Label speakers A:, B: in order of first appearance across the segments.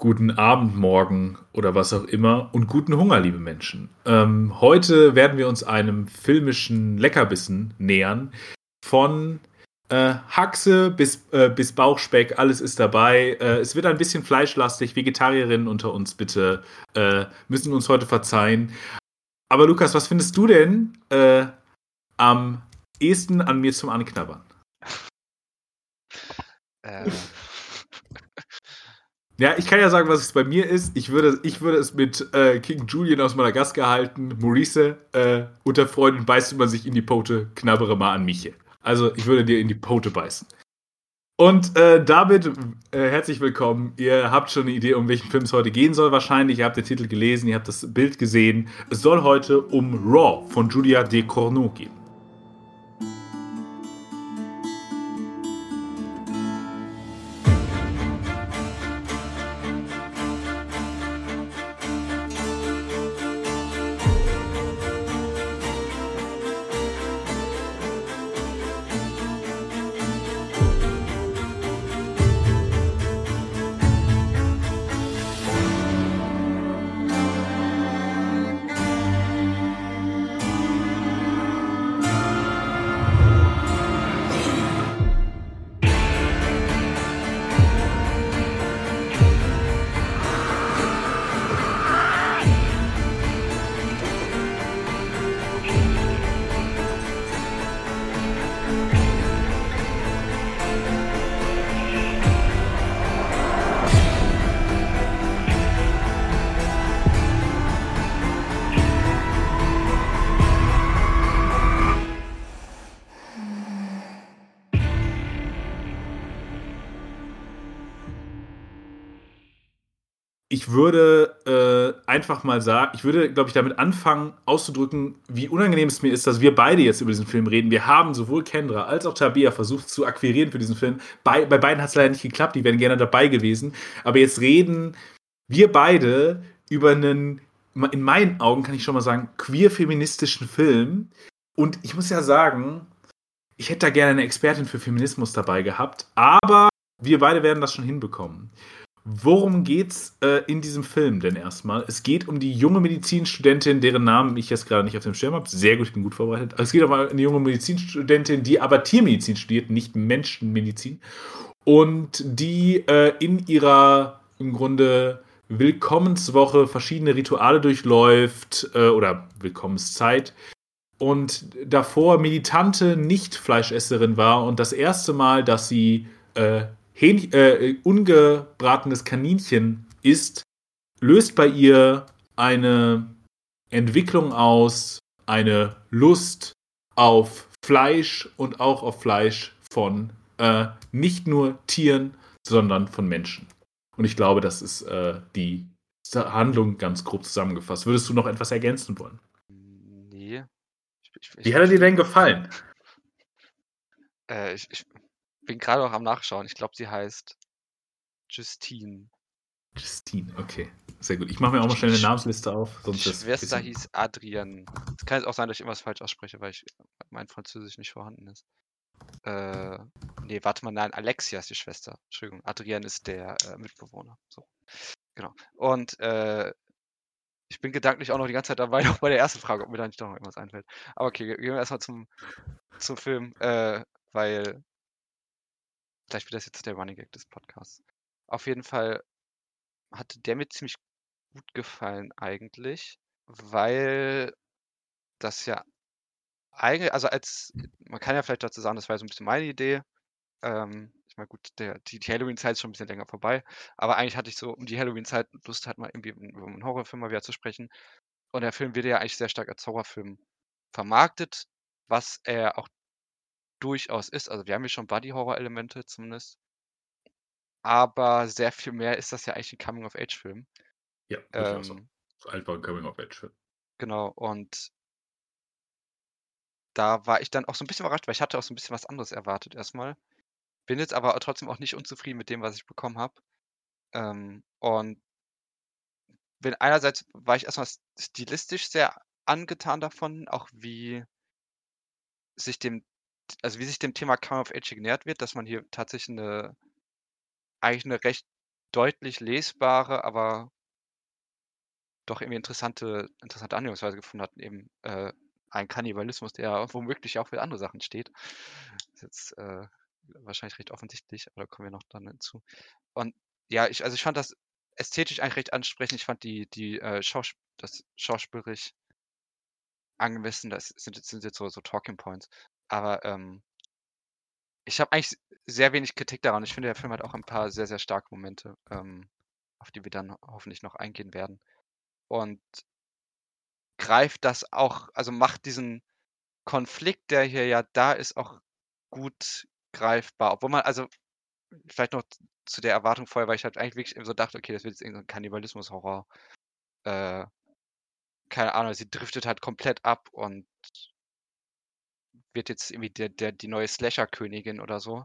A: guten Abend, morgen oder was auch immer und guten Hunger, liebe Menschen. Ähm, heute werden wir uns einem filmischen Leckerbissen nähern. Von äh, Haxe bis, äh, bis Bauchspeck, alles ist dabei. Äh, es wird ein bisschen fleischlastig. Vegetarierinnen unter uns bitte äh, müssen uns heute verzeihen. Aber Lukas, was findest du denn äh, am ehesten an mir zum Anknabbern? Äh. Ja, ich kann ja sagen, was es bei mir ist. Ich würde, ich würde es mit äh, King Julian aus Madagaskar halten. Maurice, äh, unter Freunden beißt man sich in die Pote, knabbere mal an Miche. Also, ich würde dir in die Pote beißen. Und äh, damit äh, herzlich willkommen. Ihr habt schon eine Idee, um welchen Film es heute gehen soll, wahrscheinlich. Ihr habt den Titel gelesen, ihr habt das Bild gesehen. Es soll heute um Raw von Julia de Corneau gehen. Einfach mal sagen, ich würde, glaube ich, damit anfangen, auszudrücken, wie unangenehm es mir ist, dass wir beide jetzt über diesen Film reden. Wir haben sowohl Kendra als auch Tabea versucht zu akquirieren für diesen Film. Bei, bei beiden hat es leider nicht geklappt, die wären gerne dabei gewesen. Aber jetzt reden wir beide über einen, in meinen Augen kann ich schon mal sagen, queer-feministischen Film. Und ich muss ja sagen, ich hätte da gerne eine Expertin für Feminismus dabei gehabt, aber wir beide werden das schon hinbekommen. Worum geht's äh, in diesem Film denn erstmal? Es geht um die junge Medizinstudentin, deren Namen ich jetzt gerade nicht auf dem Schirm habe. Sehr gut, ich bin gut vorbereitet. Es geht um eine junge Medizinstudentin, die aber Tiermedizin studiert, nicht Menschenmedizin. Und die äh, in ihrer im Grunde Willkommenswoche verschiedene Rituale durchläuft äh, oder Willkommenszeit und davor militante Nicht-Fleischesserin war und das erste Mal, dass sie äh, Hähn, äh, ungebratenes Kaninchen isst, löst bei ihr eine Entwicklung aus, eine Lust auf Fleisch und auch auf Fleisch von äh, nicht nur Tieren, sondern von Menschen. Und ich glaube, das ist äh, die Handlung ganz grob zusammengefasst. Würdest du noch etwas ergänzen wollen?
B: Nee.
A: Ich, ich, Wie hat er dir denn gefallen?
B: Äh, ich, bin gerade auch am Nachschauen. Ich glaube, sie heißt Justine.
A: Justine, okay. Sehr gut. Ich mache mir auch mal schnell eine Namensliste auf.
B: Sonst die Schwester hieß Adrienne. Es kann jetzt auch sein, dass ich irgendwas falsch ausspreche, weil ich, mein Französisch nicht vorhanden ist. Äh, nee, warte mal, nein, Alexia ist die Schwester. Entschuldigung, Adrienne ist der äh, Mitbewohner. So. Genau. Und äh, ich bin gedanklich auch noch die ganze Zeit dabei, auch bei der ersten Frage, ob mir da nicht doch noch irgendwas einfällt. Aber okay, gehen wir erstmal zum, zum Film, äh, weil Vielleicht wird das jetzt der Running Gag des Podcasts. Auf jeden Fall hatte der mir ziemlich gut gefallen eigentlich, weil das ja eigentlich, also als, man kann ja vielleicht dazu sagen, das war so ein bisschen meine Idee. Ähm, ich meine, gut, der, die, die Halloween-Zeit ist schon ein bisschen länger vorbei, aber eigentlich hatte ich so um die Halloween-Zeit Lust, halt mal irgendwie über einen Horrorfilm mal wieder zu sprechen. Und der Film wird ja eigentlich sehr stark als Horrorfilm vermarktet, was er auch durchaus ist. Also wir haben ja schon Buddy-Horror-Elemente zumindest. Aber sehr viel mehr ist das ja eigentlich ein Coming-of-Age-Film.
A: Ja, ähm, einfach ein Coming-of-Age-Film.
B: Genau, und da war ich dann auch so ein bisschen überrascht, weil ich hatte auch so ein bisschen was anderes erwartet erstmal. Bin jetzt aber trotzdem auch nicht unzufrieden mit dem, was ich bekommen habe. Ähm, und bin einerseits war ich erstmal stilistisch sehr angetan davon, auch wie sich dem also wie sich dem Thema Come of Age genähert wird, dass man hier tatsächlich eine eigentlich eine recht deutlich lesbare, aber doch irgendwie interessante interessante Annäherungsweise gefunden hat, eben, äh, ein Kannibalismus, der womöglich auch für andere Sachen steht. Ist jetzt, äh, wahrscheinlich recht offensichtlich, aber da kommen wir noch dann hinzu. Und ja, ich also, ich fand das ästhetisch eigentlich recht ansprechend. Ich fand die die, äh, Schaus das schauspielerisch angemessen. Das sind sind jetzt so so Talking Points. Aber, ähm ich habe eigentlich sehr wenig Kritik daran. Ich finde, der Film hat auch ein paar sehr, sehr starke Momente, ähm, auf die wir dann hoffentlich noch eingehen werden. Und greift das auch also, macht diesen Konflikt, der hier ja da ist, auch gut greifbar. Obwohl man also vielleicht noch zu der Erwartung vorher, weil ich halt eigentlich wirklich so dachte: „Okay, das wird jetzt irgend so 'n Kannibalismus-Horror.“ Äh, keine Ahnung, sie driftet halt komplett ab und wird jetzt irgendwie der der die neue Slasher-Königin oder so.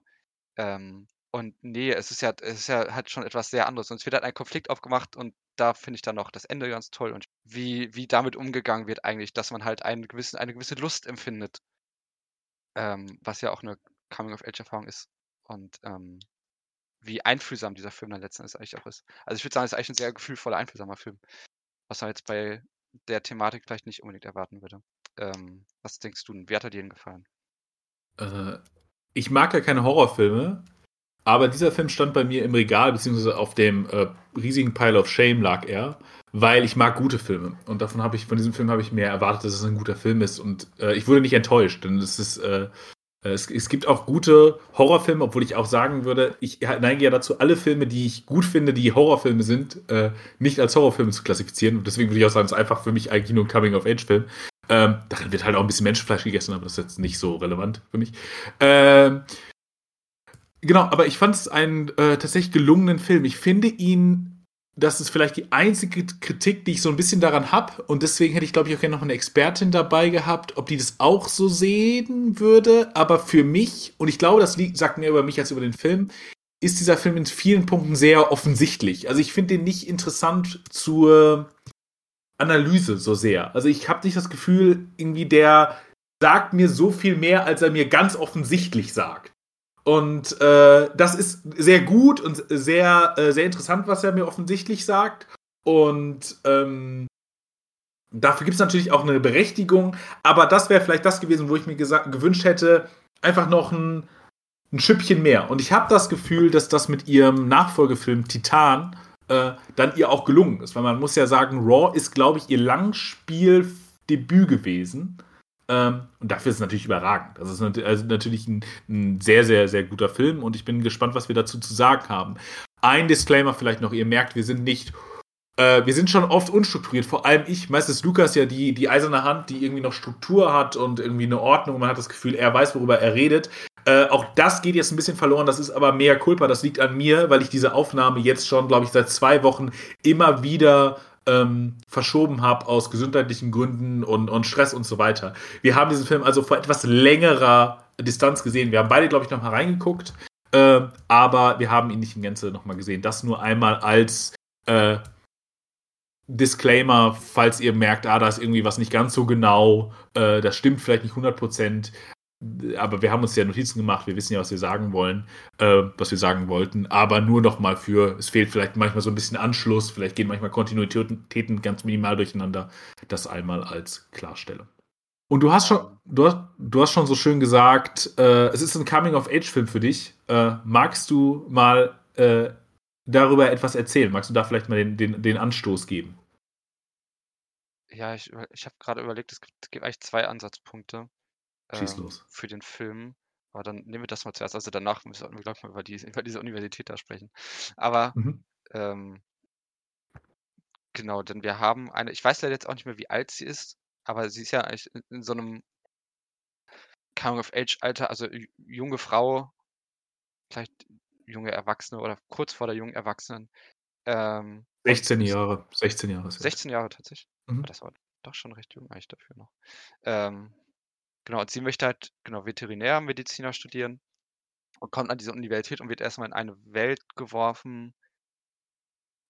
B: Ähm, und ne, es ist ja es ist ja halt schon etwas sehr anderes. Und es wird halt ein Konflikt aufgemacht und da finde ich dann auch das Ende ganz toll und wie wie damit umgegangen wird eigentlich, dass man halt einen gewissen eine gewisse Lust empfindet. Ähm, was ja auch 'ne Coming-of-Age-Erfahrung ist und, ähm, wie einfühlsam dieser Film dann letzten Endes eigentlich auch ist. Also, ich würde sagen, es ist eigentlich 'n sehr gefühlvoller, einfühlsamer Film, was man jetzt bei der Thematik vielleicht nicht unbedingt erwarten würde. Ähm, was denkst du denn? Wie hat er dir denn gefallen?
A: Äh, ich mag ja keine Horrorfilme, aber dieser Film stand bei mir im Regal, beziehungsweise auf dem äh, riesigen Pile of Shame lag er, weil ich mag gute Filme. Und davon habe ich, von diesem Film habe ich mehr erwartet, dass es ein guter Film ist. Und äh, ich wurde nicht enttäuscht, denn es ist, äh, es, es, gibt auch gute Horrorfilme, obwohl ich auch sagen würde, ich neige ja dazu, alle Filme, die ich gut finde, die Horrorfilme sind, äh, nicht als Horrorfilme zu klassifizieren. Und deswegen würde ich auch sagen, es ist einfach für mich eigentlich nur ein Coming-of-Age-Film. Ähm, darin wird halt auch ein bisschen Menschenfleisch gegessen, aber das ist jetzt nicht so relevant für mich. Ähm, genau, aber ich fand es einen äh, tatsächlich gelungenen Film. Ich finde ihn das ist vielleicht die einzige Kritik, die ich so ein bisschen daran habe. Und deswegen hätte ich, glaube ich, auch gerne noch eine Expertin dabei gehabt, ob die das auch so sehen würde. Aber für mich, und ich glaube, das liegt, sagt mehr über mich als über den Film, ist dieser Film in vielen Punkten sehr offensichtlich. Also ich finde den nicht interessant zur Analyse so sehr. Also ich habe nicht das Gefühl, irgendwie der sagt mir so viel mehr, als er mir ganz offensichtlich sagt. Und äh, das ist sehr gut und sehr, äh, sehr interessant, was er mir offensichtlich sagt. Und ähm, dafür gibt es natürlich auch eine Berechtigung. Aber das wäre vielleicht das gewesen, wo ich mir gewünscht hätte, einfach noch ein, ein Schüppchen mehr. Und ich habe das Gefühl, dass das mit ihrem Nachfolgefilm Titan äh, dann ihr auch gelungen ist. Weil man muss ja sagen, Raw ist, glaube ich, ihr Langspieldebüt gewesen. Ähm, und dafür ist es natürlich überragend. Das ist nat also natürlich ein, ein, sehr, sehr, sehr guter Film und ich bin gespannt, was wir dazu zu sagen haben. Ein Disclaimer vielleicht noch, ihr merkt, wir sind nicht, äh, wir sind schon oft unstrukturiert, vor allem ich. Meistens Lukas ja die, die eiserne Hand, die irgendwie noch Struktur hat und irgendwie eine Ordnung. Man hat das Gefühl, er weiß, worüber er redet. Äh, auch das geht jetzt ein bisschen verloren, das ist aber mehr Culpa, das liegt an mir, weil ich diese Aufnahme jetzt schon, glaube ich, seit zwei Wochen immer wieder ähm, verschoben habe aus gesundheitlichen Gründen und, und Stress und so weiter. Wir haben diesen Film also vor etwas längerer Distanz gesehen. Wir haben beide, glaube ich, noch mal reingeguckt, äh, aber wir haben ihn nicht in Gänze noch mal gesehen. Das nur einmal als äh, Disclaimer, falls ihr merkt, ah, da ist irgendwie was nicht ganz so genau, äh, das stimmt vielleicht nicht 100 Prozent aber wir haben uns ja Notizen gemacht, wir wissen ja, was wir sagen wollen, äh, was wir sagen wollten, aber nur noch mal für, es fehlt vielleicht manchmal so ein bisschen Anschluss, vielleicht gehen manchmal Kontinuitäten ganz minimal durcheinander, das einmal als Klarstellung. Und du hast schon, du hast, du hast schon so schön gesagt, äh, es ist ein Coming-of-Age-Film für dich. Äh, magst du mal äh, darüber etwas erzählen? Magst du da vielleicht mal den, den, den Anstoß geben?
B: Ja, ich, ich habe gerade überlegt, es gibt, es gibt eigentlich zwei Ansatzpunkte.
A: Schieß ähm, los.
B: für den Film. Aber dann nehmen wir das mal zuerst. Also danach müssen wir, glaube ich, mal über, die, über diese Universität da sprechen. Aber mhm. ähm, genau, denn wir haben eine, ich weiß leider jetzt auch nicht mehr, wie alt sie ist, aber sie ist ja eigentlich in, in so einem Coming-of-Age-Alter, also junge Frau, vielleicht junge Erwachsene oder kurz vor der jungen Erwachsenen. Ähm,
A: 16 Jahre, 16 Jahre.
B: 16 Jahre tatsächlich. Mhm. Das war doch schon recht jung eigentlich dafür noch. Ähm, Genau, und sie möchte halt, genau, Veterinärmediziner studieren und kommt an diese Universität und wird erstmal in eine Welt geworfen,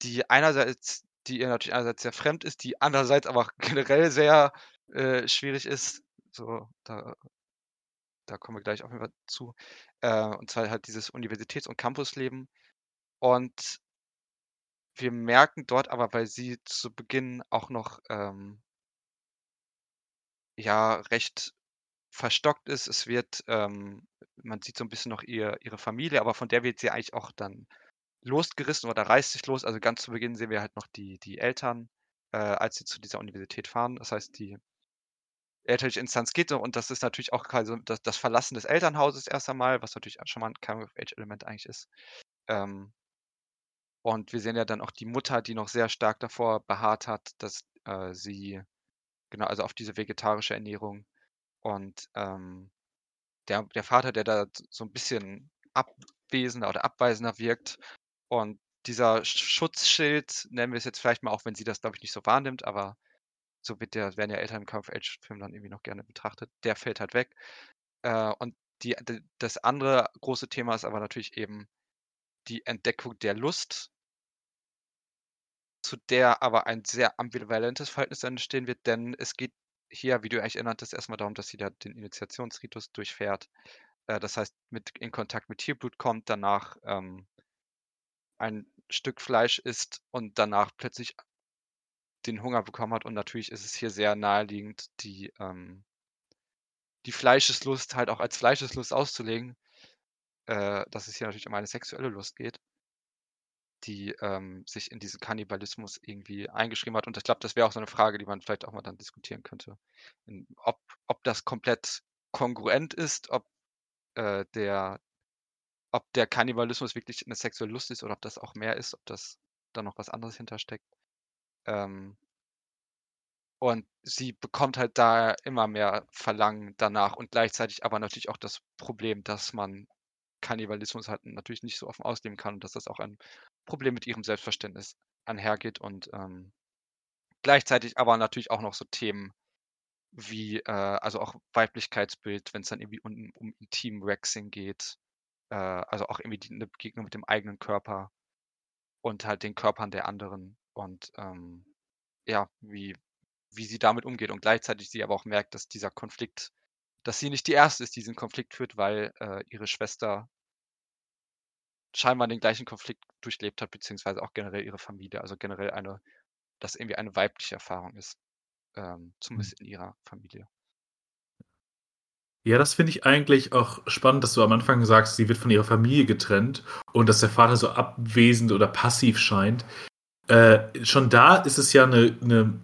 B: die einerseits, die ihr natürlich einerseits sehr fremd ist, die andererseits aber generell sehr äh, schwierig ist. So, da, da kommen wir gleich auf jeden Fall zu. Äh, und zwar halt dieses Universitäts- und Campusleben. Und wir merken dort aber, weil sie zu Beginn auch noch ähm, ja recht verstockt ist. Es wird, ähm, man sieht so ein bisschen noch ihr, ihre Familie, aber von der wird sie eigentlich auch dann losgerissen oder reißt sich los. Also ganz zu Beginn sehen wir halt noch die, die Eltern, äh, als sie zu dieser Universität fahren. Das heißt, die elterliche Instanz geht noch und das ist natürlich auch quasi das, das Verlassen des Elternhauses erst einmal, was natürlich schon mal ein Coming-of-Age-Element eigentlich ist. Ähm, und wir sehen ja dann auch die Mutter, die noch sehr stark davor beharrt hat, dass äh, sie, genau, also auf diese vegetarische Ernährung. Und ähm, der, der Vater, der da so ein bisschen abwesender oder abweisender wirkt. Und dieser Schutzschild, nennen wir es jetzt vielleicht mal, auch wenn sie das, glaube ich, nicht so wahrnimmt, aber so wird der, werden ja Eltern im Kampf-Age-Film dann irgendwie noch gerne betrachtet, der fällt halt weg. Äh, und die, das andere große Thema ist aber natürlich eben die Entdeckung der Lust zu der aber ein sehr ambivalentes Verhältnis entstehen wird, denn es geht hier, wie du eigentlich erinnertest, erstmal darum, dass sie da den Initiationsritus durchfährt. Äh, das heißt, mit, in Kontakt mit Tierblut kommt, danach ähm, ein Stück Fleisch isst und danach plötzlich den Hunger bekommen hat. Und natürlich ist es hier sehr naheliegend, die, ähm, die Fleischeslust halt auch als Fleischeslust auszulegen, äh, dass es hier natürlich um eine sexuelle Lust geht die ähm, sich in diesen Kannibalismus irgendwie eingeschrieben hat. Und ich glaube, das wäre auch so eine Frage, die man vielleicht auch mal dann diskutieren könnte. Ob, ob das komplett kongruent ist, ob äh, der ob der Kannibalismus wirklich eine sexuelle Lust ist oder ob das auch mehr ist, ob das da noch was anderes hintersteckt. Ähm, und sie bekommt halt da immer mehr Verlangen danach und gleichzeitig aber natürlich auch das Problem, dass man Kannibalismus halt natürlich nicht so offen ausleben kann und dass das auch ein Problem mit ihrem Selbstverständnis einhergeht und ähm, gleichzeitig aber natürlich auch noch so Themen wie, äh, also auch Weiblichkeitsbild, wenn es dann irgendwie um, um Intim-Waxing geht, äh, also auch irgendwie eine Begegnung mit dem eigenen Körper und halt den Körpern der anderen und ähm, ja, wie, wie sie damit umgeht und gleichzeitig sie aber auch merkt, dass dieser Konflikt, dass sie nicht die erste ist, die diesen Konflikt führt, weil äh, ihre Schwester scheinbar den gleichen Konflikt durchlebt hat, beziehungsweise auch generell ihre Familie. Also generell eine, dass irgendwie eine weibliche Erfahrung ist. Ähm, zumindest hm. in ihrer Familie.
A: Ja, das finde ich eigentlich auch spannend, dass du am Anfang sagst, sie wird von ihrer Familie getrennt und dass der Vater so abwesend oder passiv scheint. Äh, schon da ist es ja eine, eine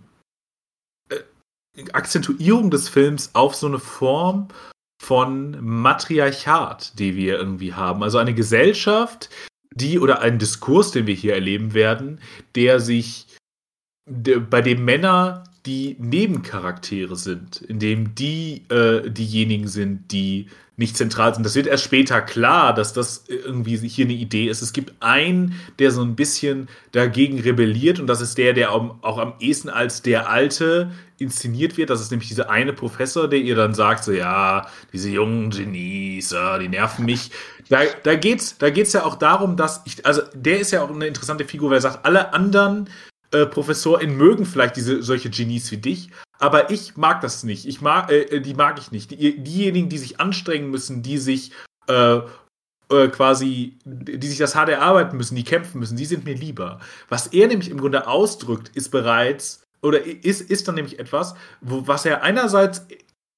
A: äh, Akzentuierung des Films auf so eine Form von Matriarchat, die wir irgendwie haben. Also eine Gesellschaft, die oder ein Diskurs, den wir hier erleben werden, der sich, der, bei dem Männer die Nebencharaktere sind, in dem die äh, diejenigen sind, die nicht zentral sind. Das wird erst später klar, dass das irgendwie hier eine Idee ist. Es gibt einen, der so ein bisschen dagegen rebelliert und das ist der, der auch am ehesten als der Alte inszeniert wird. Das ist nämlich dieser eine Professor, der ihr dann sagt, so ja, diese jungen Genies, ja, die nerven mich. Da, da geht's, da geht's ja auch darum, dass ich, also der ist ja auch eine interessante Figur, weil er sagt, alle anderen äh, ProfessorInnen mögen vielleicht diese solche Genies wie dich, aber ich mag das nicht. Ich mag, äh, äh, die mag ich nicht. Die, diejenigen, die sich anstrengen müssen, die sich äh, äh, quasi, die sich das hart erarbeiten müssen, die kämpfen müssen, die sind mir lieber. Was er nämlich im Grunde ausdrückt, ist bereits, oder ist, ist dann nämlich etwas, wo, was er einerseits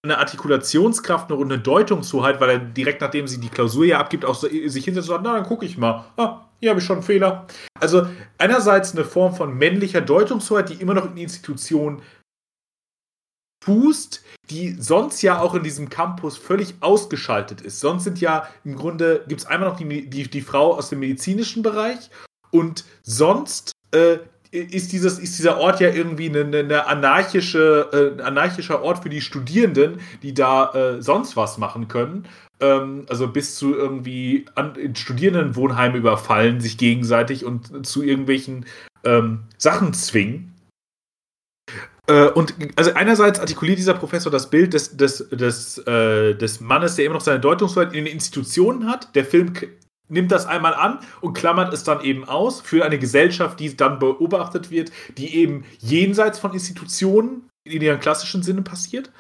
A: eine Artikulationskraft und eine Deutungshoheit, weil er direkt nachdem sie die Klausur ja abgibt, auch so, sich hinsetzt und sagt, na, dann gucke ich mal. Ah, hier habe ich schon einen Fehler. Also einerseits eine Form von männlicher Deutungshoheit, die immer noch in Institutionen fußt, die sonst ja auch in diesem Campus völlig ausgeschaltet ist. Sonst sind ja im Grunde, gibt es einmal noch die, die, die Frau aus dem medizinischen Bereich und sonst äh, ist, dieses, ist dieser Ort ja irgendwie eine, eine anarchische, äh, anarchischer Ort für die Studierenden, die da äh, sonst was machen können. Ähm, also bis zu irgendwie an, in Studierendenwohnheime überfallen, sich gegenseitig und zu irgendwelchen ähm, Sachen zwingen. Äh, und also einerseits artikuliert dieser Professor das Bild des, des, des, äh, des Mannes, der immer noch seine Deutungshoheit in den Institutionen hat. Der Film nimmt das einmal an und klammert es dann eben aus für eine Gesellschaft, die dann beobachtet wird, die eben jenseits von Institutionen in ihrem klassischen Sinne passiert.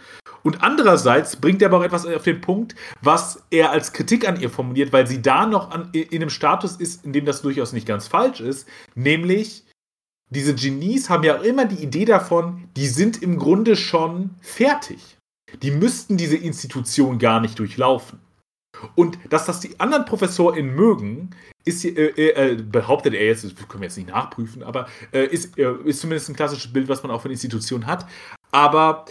A: Und andererseits bringt er aber auch etwas auf den Punkt, was er als Kritik an ihr formuliert, weil sie da noch an, in einem Status ist, in dem das durchaus nicht ganz falsch ist, nämlich diese Genies haben ja auch immer die Idee davon, die sind im Grunde schon fertig. Die müssten diese Institution gar nicht durchlaufen. Und dass das die anderen ProfessorInnen mögen, ist, äh, äh, behauptet er jetzt, das können wir jetzt nicht nachprüfen, aber äh, ist, äh, ist zumindest ein klassisches Bild, was man auch von Institutionen hat. Aber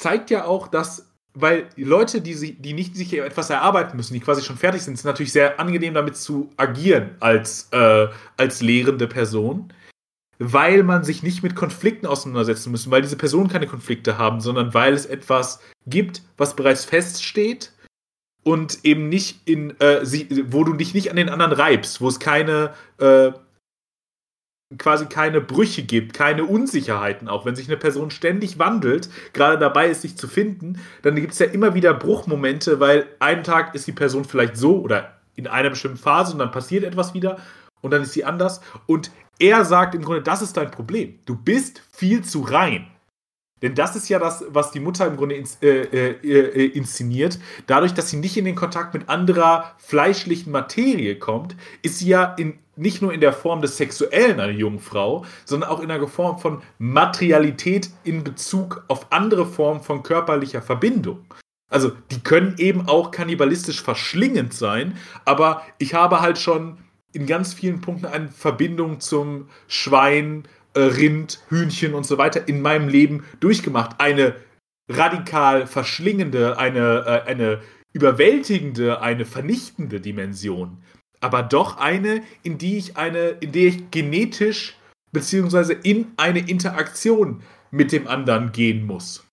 A: zeigt ja auch, dass weil Leute, die, sich, die nicht sich etwas erarbeiten müssen, die quasi schon fertig sind, sind natürlich sehr angenehm damit zu agieren als, äh, als lehrende Person, weil man sich nicht mit Konflikten auseinandersetzen muss, weil diese Personen keine Konflikte haben, sondern weil es etwas gibt, was bereits feststeht und eben nicht in, äh, sie, wo du dich nicht an den anderen reibst, wo es keine äh, quasi keine Brüche gibt, keine Unsicherheiten auch. Wenn sich eine Person ständig wandelt, gerade dabei ist, sich zu finden, dann gibt es ja immer wieder Bruchmomente, weil einen Tag ist die Person vielleicht so oder in einer bestimmten Phase und dann passiert etwas wieder und dann ist sie anders. Und er sagt im Grunde, das ist dein Problem. Du bist viel zu rein. Denn das ist ja das, was die Mutter im Grunde ins, äh, äh, äh, inszeniert. Dadurch, dass sie nicht in den Kontakt mit anderer fleischlichen Materie kommt, ist sie ja in, nicht nur in der Form des Sexuellen eine Jungfrau, sondern auch in der Form von Materialität in Bezug auf andere Formen von körperlicher Verbindung. Also, die können eben auch kannibalistisch verschlingend sein, aber ich habe halt schon in ganz vielen Punkten eine Verbindung zum Schwein, Rind, Hühnchen und so weiter in meinem Leben durchgemacht. Eine radikal verschlingende, eine, äh, eine überwältigende, eine vernichtende Dimension. Aber doch eine, in die ich eine, in der ich genetisch beziehungsweise in eine Interaktion mit dem anderen gehen muss.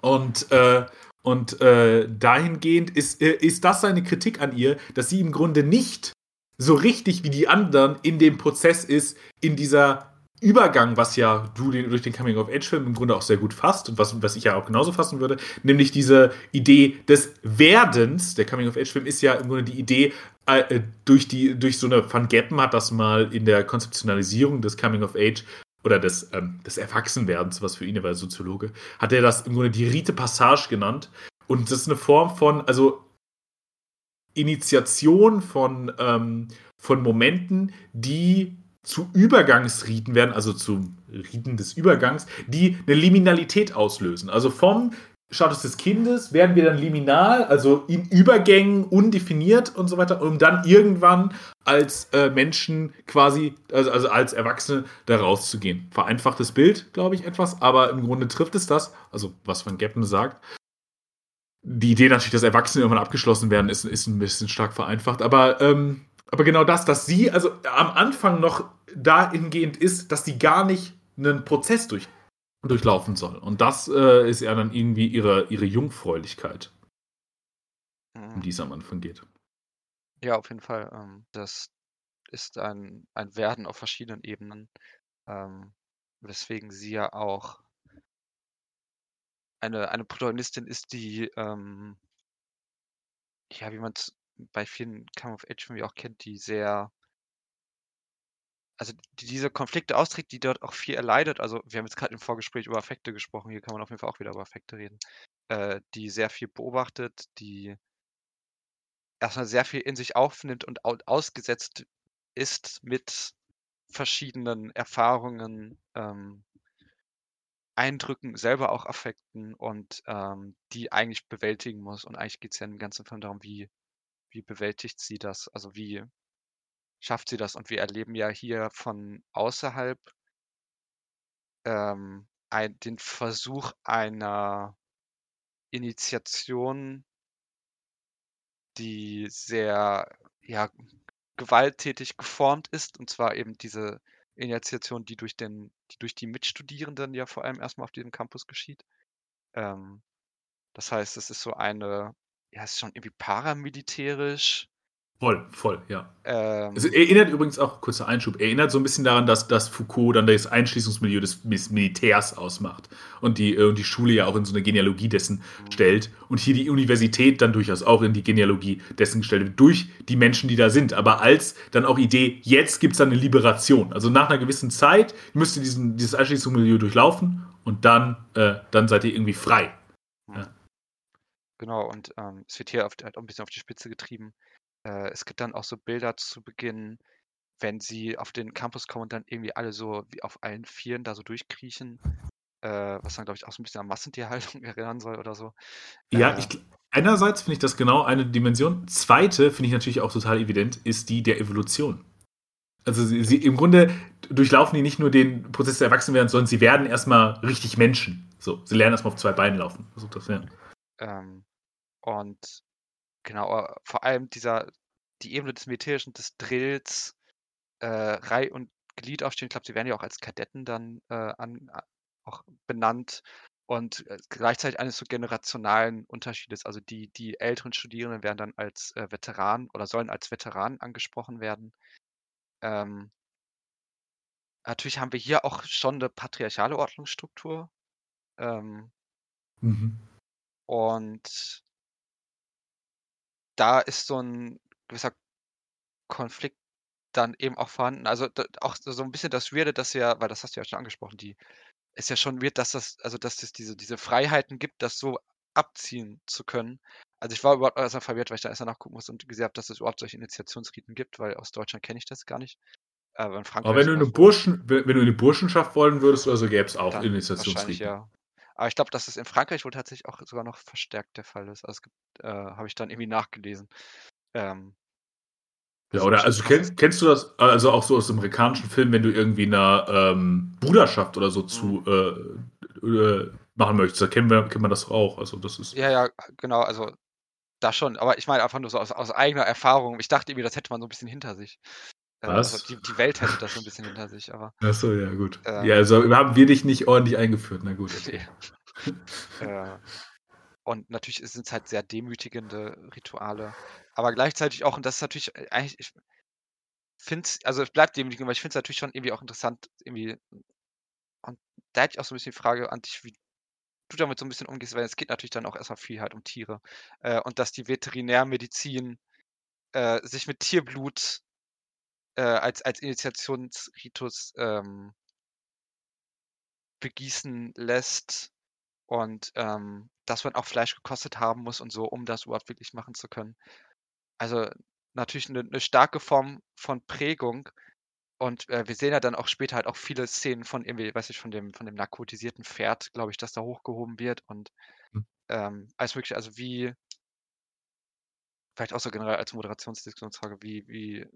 A: Und, äh, und äh, dahingehend ist, äh, ist das seine Kritik an ihr, dass sie im Grunde nicht so richtig wie die anderen in dem Prozess ist, in dieser Übergang, was ja du den, durch den Coming-of-Age-Film im Grunde auch sehr gut fasst und was, was ich ja auch genauso fassen würde, nämlich diese Idee des Werdens. Der Coming-of-Age-Film ist ja im Grunde die Idee, äh, durch, die, durch so eine Van Geppen hat das mal in der Konzeptionalisierung des Coming-of-Age oder des, ähm, des Erwachsenwerdens, was für ihn, war Soziologe, hat er das im Grunde die Rite Passage genannt. Und das ist eine Form von, also Initiation von, ähm, von Momenten, die zu Übergangsriten werden, also zu Riten des Übergangs, die eine Liminalität auslösen. Also vom Status des Kindes werden wir dann liminal, also in Übergängen undefiniert und so weiter, um dann irgendwann als äh, Menschen quasi, also, also als Erwachsene da rauszugehen. Vereinfachtes Bild, glaube ich, etwas, aber im Grunde trifft es das, also was Van Geppen sagt, die Idee natürlich, dass Erwachsene irgendwann abgeschlossen werden, ist, ist ein bisschen stark vereinfacht. Aber, ähm, aber genau das, dass sie also am Anfang noch dahingehend ist, dass sie gar nicht einen Prozess durch, durchlaufen soll. Und das äh, ist ja dann irgendwie ihre, ihre Jungfräulichkeit, um die es am Anfang geht.
B: Ja, auf jeden Fall. Ähm, das ist ein, ein Werden auf verschiedenen Ebenen, ähm, weswegen sie ja auch eine, eine Protagonistin ist, die, ähm, ja, wie man es bei vielen Come-of-Age-Filmen auch kennt, die sehr, also die diese Konflikte austrägt, die dort auch viel erleidet. Also wir haben jetzt gerade im Vorgespräch über Affekte gesprochen, hier kann man auf jeden Fall auch wieder über Affekte reden. Äh, die sehr viel beobachtet, die erstmal sehr viel in sich aufnimmt und ausgesetzt ist mit verschiedenen Erfahrungen, ähm, Eindrücken, selber auch Affekten und ähm, die eigentlich bewältigen muss. Und eigentlich geht es ja im ganzen Film darum, wie, wie bewältigt sie das? Also wie schafft sie das? Und wir erleben ja hier von außerhalb ähm, ein, den Versuch einer Initiation, die sehr ja, gewalttätig geformt ist, und zwar eben diese Initiation, die durch den die durch die Mitstudierenden ja vor allem erstmal auf diesem Campus geschieht. Ähm, das heißt, es ist so eine ja, es ist schon irgendwie paramilitärisch.
A: Voll, voll, ja. Ähm, es erinnert übrigens auch, kurzer Einschub, erinnert so ein bisschen daran, dass, dass Foucault dann das Einschließungsmilieu des Militärs ausmacht und die, und die Schule ja auch in so eine Genealogie dessen mhm. stellt und hier die Universität dann durchaus auch in die Genealogie dessen gestellt wird, durch die Menschen, die da sind, aber als dann auch Idee, jetzt gibt es dann eine Liberation. Also nach einer gewissen Zeit müsst ihr diesen, dieses Einschließungsmilieu durchlaufen und dann, äh, dann seid ihr irgendwie frei. Mhm. Ja.
B: Genau, und ähm, es wird hier oft, halt auch ein bisschen auf die Spitze getrieben. Äh, es gibt dann auch so Bilder zu Beginn, wenn sie auf den Campus kommen und dann irgendwie alle so wie auf allen Vieren da so durchkriechen, äh, was dann, glaube ich, auch so ein bisschen an Massentierhaltung erinnern soll oder so.
A: Ja,
B: Äh,
A: ich, einerseits finde ich das genau eine Dimension. Zweite finde ich natürlich auch total evident, ist die der Evolution. Also sie, sie im Grunde durchlaufen die nicht nur den Prozess des Erwachsenwerdens, sondern sie werden erstmal richtig Menschen. So, sie lernen erstmal auf zwei Beinen laufen. Versucht das, ja.
B: Ähm, und genau, vor allem dieser, die Ebene des Militärischen, des Drills, äh, Reih- und Glied aufstehen. Ich glaube, sie werden ja auch als Kadetten dann äh, an, auch benannt. Und äh, gleichzeitig eines so generationalen Unterschiedes. Also die, die älteren Studierenden werden dann als äh, Veteranen oder sollen als Veteranen angesprochen werden. Ähm, natürlich haben wir hier auch schon eine patriarchale Ordnungsstruktur. Ähm,
A: Mhm.
B: Und da ist so ein gewisser Konflikt dann eben auch vorhanden. Also da, auch so ein bisschen das Weirde, dass ja, weil das hast du ja schon angesprochen, die ist ja schon weird, dass das, also dass es diese, diese Freiheiten gibt, das so abziehen zu können. Also ich war überhaupt erstmal verwirrt, weil ich da erst nachgucken muss und gesehen habe, dass es überhaupt solche Initiationsriten gibt, weil aus Deutschland kenne ich das gar nicht. Aber in Frankreich
A: Aber wenn du, eine Burschen, wenn wenn du eine Burschenschaft wollen würdest oder so, gäbe es auch Initiationsriten.
B: ja. Aber ich glaube, dass es in Frankreich wohl tatsächlich auch sogar noch verstärkt der Fall ist. Also äh, habe ich dann irgendwie nachgelesen. Ähm,
A: Ja, oder also kennst, kennst du das, also auch so aus amerikanischen Filmen, wenn du irgendwie eine ähm, Bruderschaft oder so
B: Mhm.
A: zu äh, äh, machen möchtest, da kennen wir, kennt man das auch. Also das ist.
B: Ja, ja, genau, also da schon. Aber ich meine einfach nur so aus, aus eigener Erfahrung. Ich dachte irgendwie, das hätte man so ein bisschen hinter sich. Äh, also
A: Was?
B: die, die Welt hätte das so ein bisschen hinter sich, aber
A: Achso, ja, gut.
B: Ähm.
A: ja, also haben wir dich nicht ordentlich eingeführt. Na gut.
B: Äh, und natürlich sind es halt sehr demütigende Rituale. Aber gleichzeitig auch, und das ist natürlich äh, eigentlich, ich finde es, also es bleibt demütigend, aber ich finde es natürlich schon irgendwie auch interessant, irgendwie, und da hätte ich auch so ein bisschen die Frage an dich, wie du damit so ein bisschen umgehst, weil es geht natürlich dann auch erstmal viel halt um Tiere. Äh, und dass die Veterinärmedizin äh, sich mit Tierblut äh, als, als Initiationsritus ähm, begießen lässt und ähm, dass man auch Fleisch gekostet haben muss und so, um das überhaupt wirklich machen zu können. Also natürlich eine, eine starke Form von Prägung. Und äh, wir sehen ja dann auch später halt auch viele Szenen von irgendwie, weiß ich, von dem, von dem narkotisierten Pferd, glaube ich, dass da hochgehoben wird und
A: Hm.
B: ähm, alles mögliche, also wie, vielleicht auch so generell als Moderationsdiskussionsfrage, wie, wie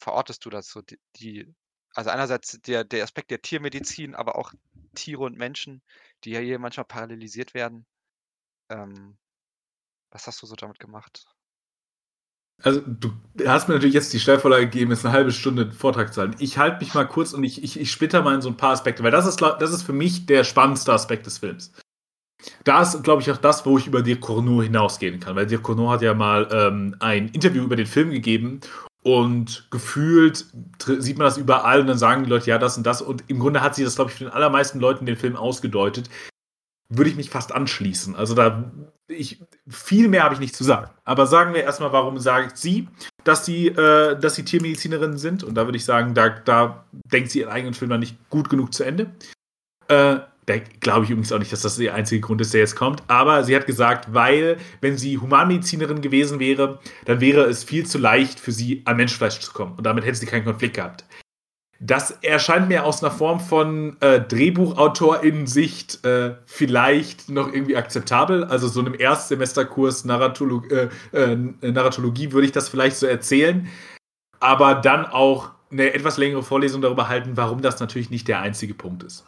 B: verortest du das so, die, die also einerseits der, der Aspekt der Tiermedizin, aber auch Tiere und Menschen, die ja hier manchmal parallelisiert werden. Ähm, was hast du so damit gemacht?
A: Also du hast mir natürlich jetzt die Steilvorlage gegeben, jetzt eine halbe Stunde Vortrag zu halten. Ich halte mich mal kurz und ich, ich, ich splitter mal in so ein paar Aspekte, weil das ist, das ist für mich der spannendste Aspekt des Films. Da ist, glaube ich, auch das, wo ich über Dirk Corneau hinausgehen kann, weil Dirk Corneau hat ja mal ähm, ein Interview über den Film gegeben und gefühlt sieht man das überall und dann sagen die Leute, ja, das und das und im Grunde hat sie das, glaube ich, für den allermeisten Leuten den Film ausgedeutet. Würde ich mich fast anschließen. Also da, ich, viel mehr habe ich nicht zu sagen. Aber sagen wir erstmal, warum sagt sie, dass sie, äh, dass sie Tiermedizinerin sind? Und da würde ich sagen, da, da denkt sie ihren eigenen Film dann nicht gut genug zu Ende. Äh, da glaube ich übrigens auch nicht, dass das der einzige Grund ist, der jetzt kommt. Aber sie hat gesagt, weil, wenn sie Humanmedizinerin gewesen wäre, dann wäre es viel zu leicht für sie, an Menschenfleisch zu kommen. Und damit hätte sie keinen Konflikt gehabt. Das erscheint mir aus einer Form von äh, DrehbuchautorInnen-Sicht äh, vielleicht noch irgendwie akzeptabel. Also so einem Erstsemesterkurs Narratolo äh, äh, Narratologie würde ich das vielleicht so erzählen. Aber dann auch eine etwas längere Vorlesung darüber halten, warum das natürlich nicht der einzige Punkt ist.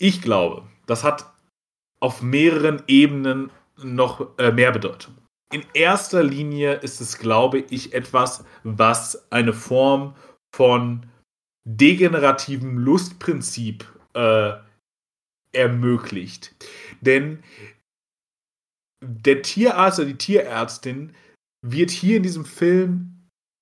A: Ich glaube, das hat auf mehreren Ebenen noch äh, mehr Bedeutung. In erster Linie ist es, glaube ich, etwas, was eine Form von degenerativem Lustprinzip äh, ermöglicht. Denn der Tierarzt oder die Tierärztin wird hier in diesem Film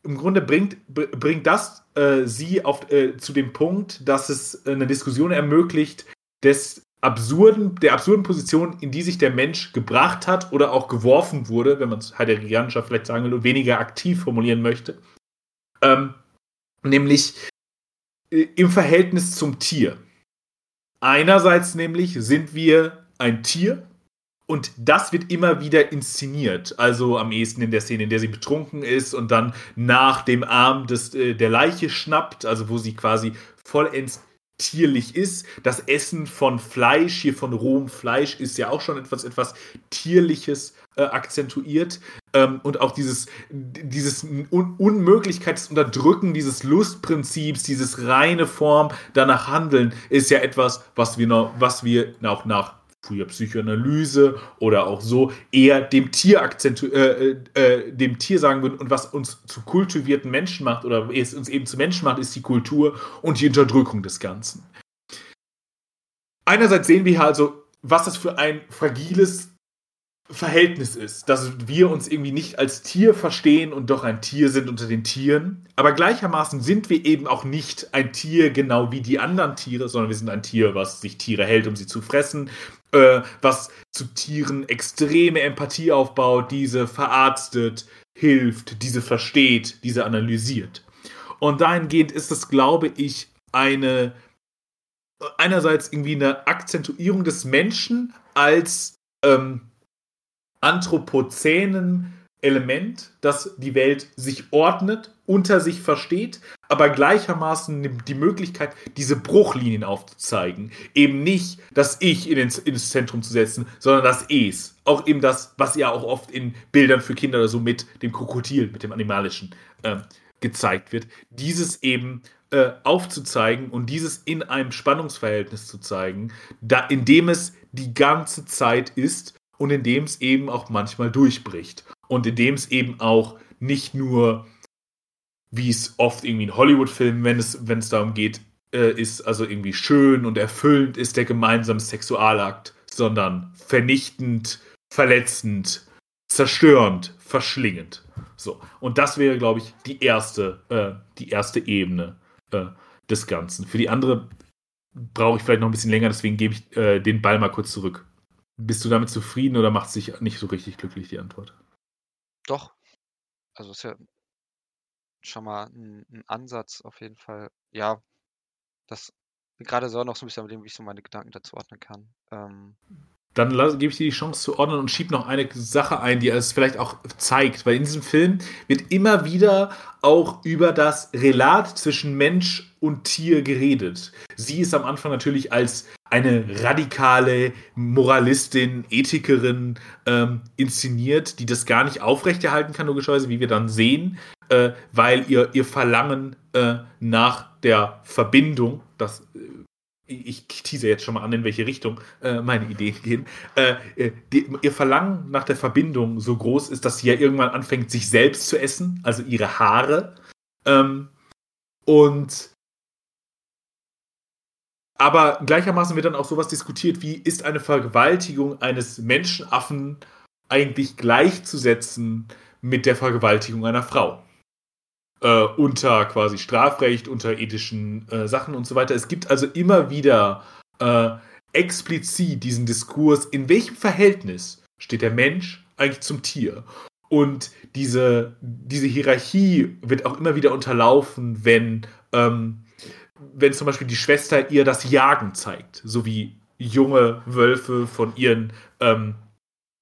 A: im Grunde bringt, br- bringt das äh, sie auf, äh, zu dem Punkt, dass es eine Diskussion ermöglicht des absurden, der absurden Position, in die sich der Mensch gebracht hat oder auch geworfen wurde, wenn man es heideggerianischer vielleicht sagen will weniger aktiv formulieren möchte. Ähm, nämlich äh, im Verhältnis zum Tier. Einerseits nämlich sind wir ein Tier und das wird immer wieder inszeniert. Also am ehesten in der Szene, in der sie betrunken ist und dann nach dem Arm des, äh, der Leiche schnappt, also wo sie quasi vollends tierlich ist. Das Essen von Fleisch, hier von rohem Fleisch, ist ja auch schon etwas, etwas Tierliches äh, akzentuiert. Ähm, und auch dieses, dieses Un Unmöglichkeit des Unterdrücken dieses Lustprinzips, dieses reine Form danach handeln, ist ja etwas, was wir noch, was wir auch nach Psychoanalyse oder auch so eher dem Tier akzentu äh, äh, äh, dem Tier sagen würden und was uns zu kultivierten Menschen macht oder es uns eben zu Menschen macht, ist die Kultur und die Unterdrückung des Ganzen. Einerseits sehen wir hier also, was das für ein fragiles Verhältnis ist, dass wir uns irgendwie nicht als Tier verstehen und doch ein Tier sind unter den Tieren. Aber gleichermaßen sind wir eben auch nicht ein Tier genau wie die anderen Tiere, sondern wir sind ein Tier, was sich Tiere hält, um sie zu fressen, äh, was zu Tieren extreme Empathie aufbaut, diese verarztet, hilft, diese versteht, diese analysiert. Und dahingehend ist es, glaube ich, eine einerseits irgendwie eine Akzentuierung des Menschen als ähm, anthropozänen Element, das die Welt sich ordnet, unter sich versteht, aber gleichermaßen die Möglichkeit, diese Bruchlinien aufzuzeigen. Eben nicht das Ich in ins, ins Zentrum zu setzen, sondern das Es. Auch eben das, was ja auch oft in Bildern für Kinder oder so mit dem Krokodil, mit dem Animalischen äh, gezeigt wird. Dieses eben äh, aufzuzeigen und dieses in einem Spannungsverhältnis zu zeigen, da, in dem es die ganze Zeit ist und in dem es eben auch manchmal durchbricht. Und in dem es eben auch nicht nur, wie es oft irgendwie in Hollywood-Filmen, wenn es, wenn es darum geht, äh, ist, also irgendwie schön und erfüllend ist der gemeinsame Sexualakt, sondern vernichtend, verletzend, zerstörend, verschlingend. So. Und das wäre, glaube ich, die erste, äh, die erste Ebene äh, des Ganzen. Für die andere brauche ich vielleicht noch ein bisschen länger, deswegen gebe ich äh, den Ball mal kurz zurück. Bist du damit zufrieden oder macht es dich nicht so richtig glücklich, die Antwort?
B: Doch. Also ist ja schon mal ein, ein Ansatz auf jeden Fall. Ja, das gerade so noch so ein bisschen mit dem, wie ich so meine Gedanken dazu ordnen kann. Ähm,
A: dann gebe ich dir die Chance zu ordnen und schieb noch eine Sache ein, die es vielleicht auch zeigt, weil in diesem Film wird immer wieder auch über das Relat zwischen Mensch und Tier geredet. Sie ist am Anfang natürlich als eine radikale Moralistin, Ethikerin ähm, inszeniert, die das gar nicht aufrechterhalten kann, logischerweise, wie wir dann sehen, äh, weil ihr, ihr Verlangen äh, nach der Verbindung, das äh, ich tease jetzt schon mal an, in welche Richtung äh, meine Ideen gehen, äh, äh, die, ihr Verlangen nach der Verbindung so groß ist, dass sie ja irgendwann anfängt, sich selbst zu essen, also ihre Haare. Ähm, und aber gleichermaßen wird dann auch sowas diskutiert, wie ist eine Vergewaltigung eines Menschenaffen eigentlich gleichzusetzen mit der Vergewaltigung einer Frau? Äh, unter quasi Strafrecht, unter ethischen äh, Sachen und so weiter. Es gibt also immer wieder äh, explizit diesen Diskurs, in welchem Verhältnis steht der Mensch eigentlich zum Tier? Und diese, diese Hierarchie wird auch immer wieder unterlaufen, wenn ähm, wenn zum Beispiel die Schwester ihr das Jagen zeigt, so wie junge Wölfe von ihren, ähm,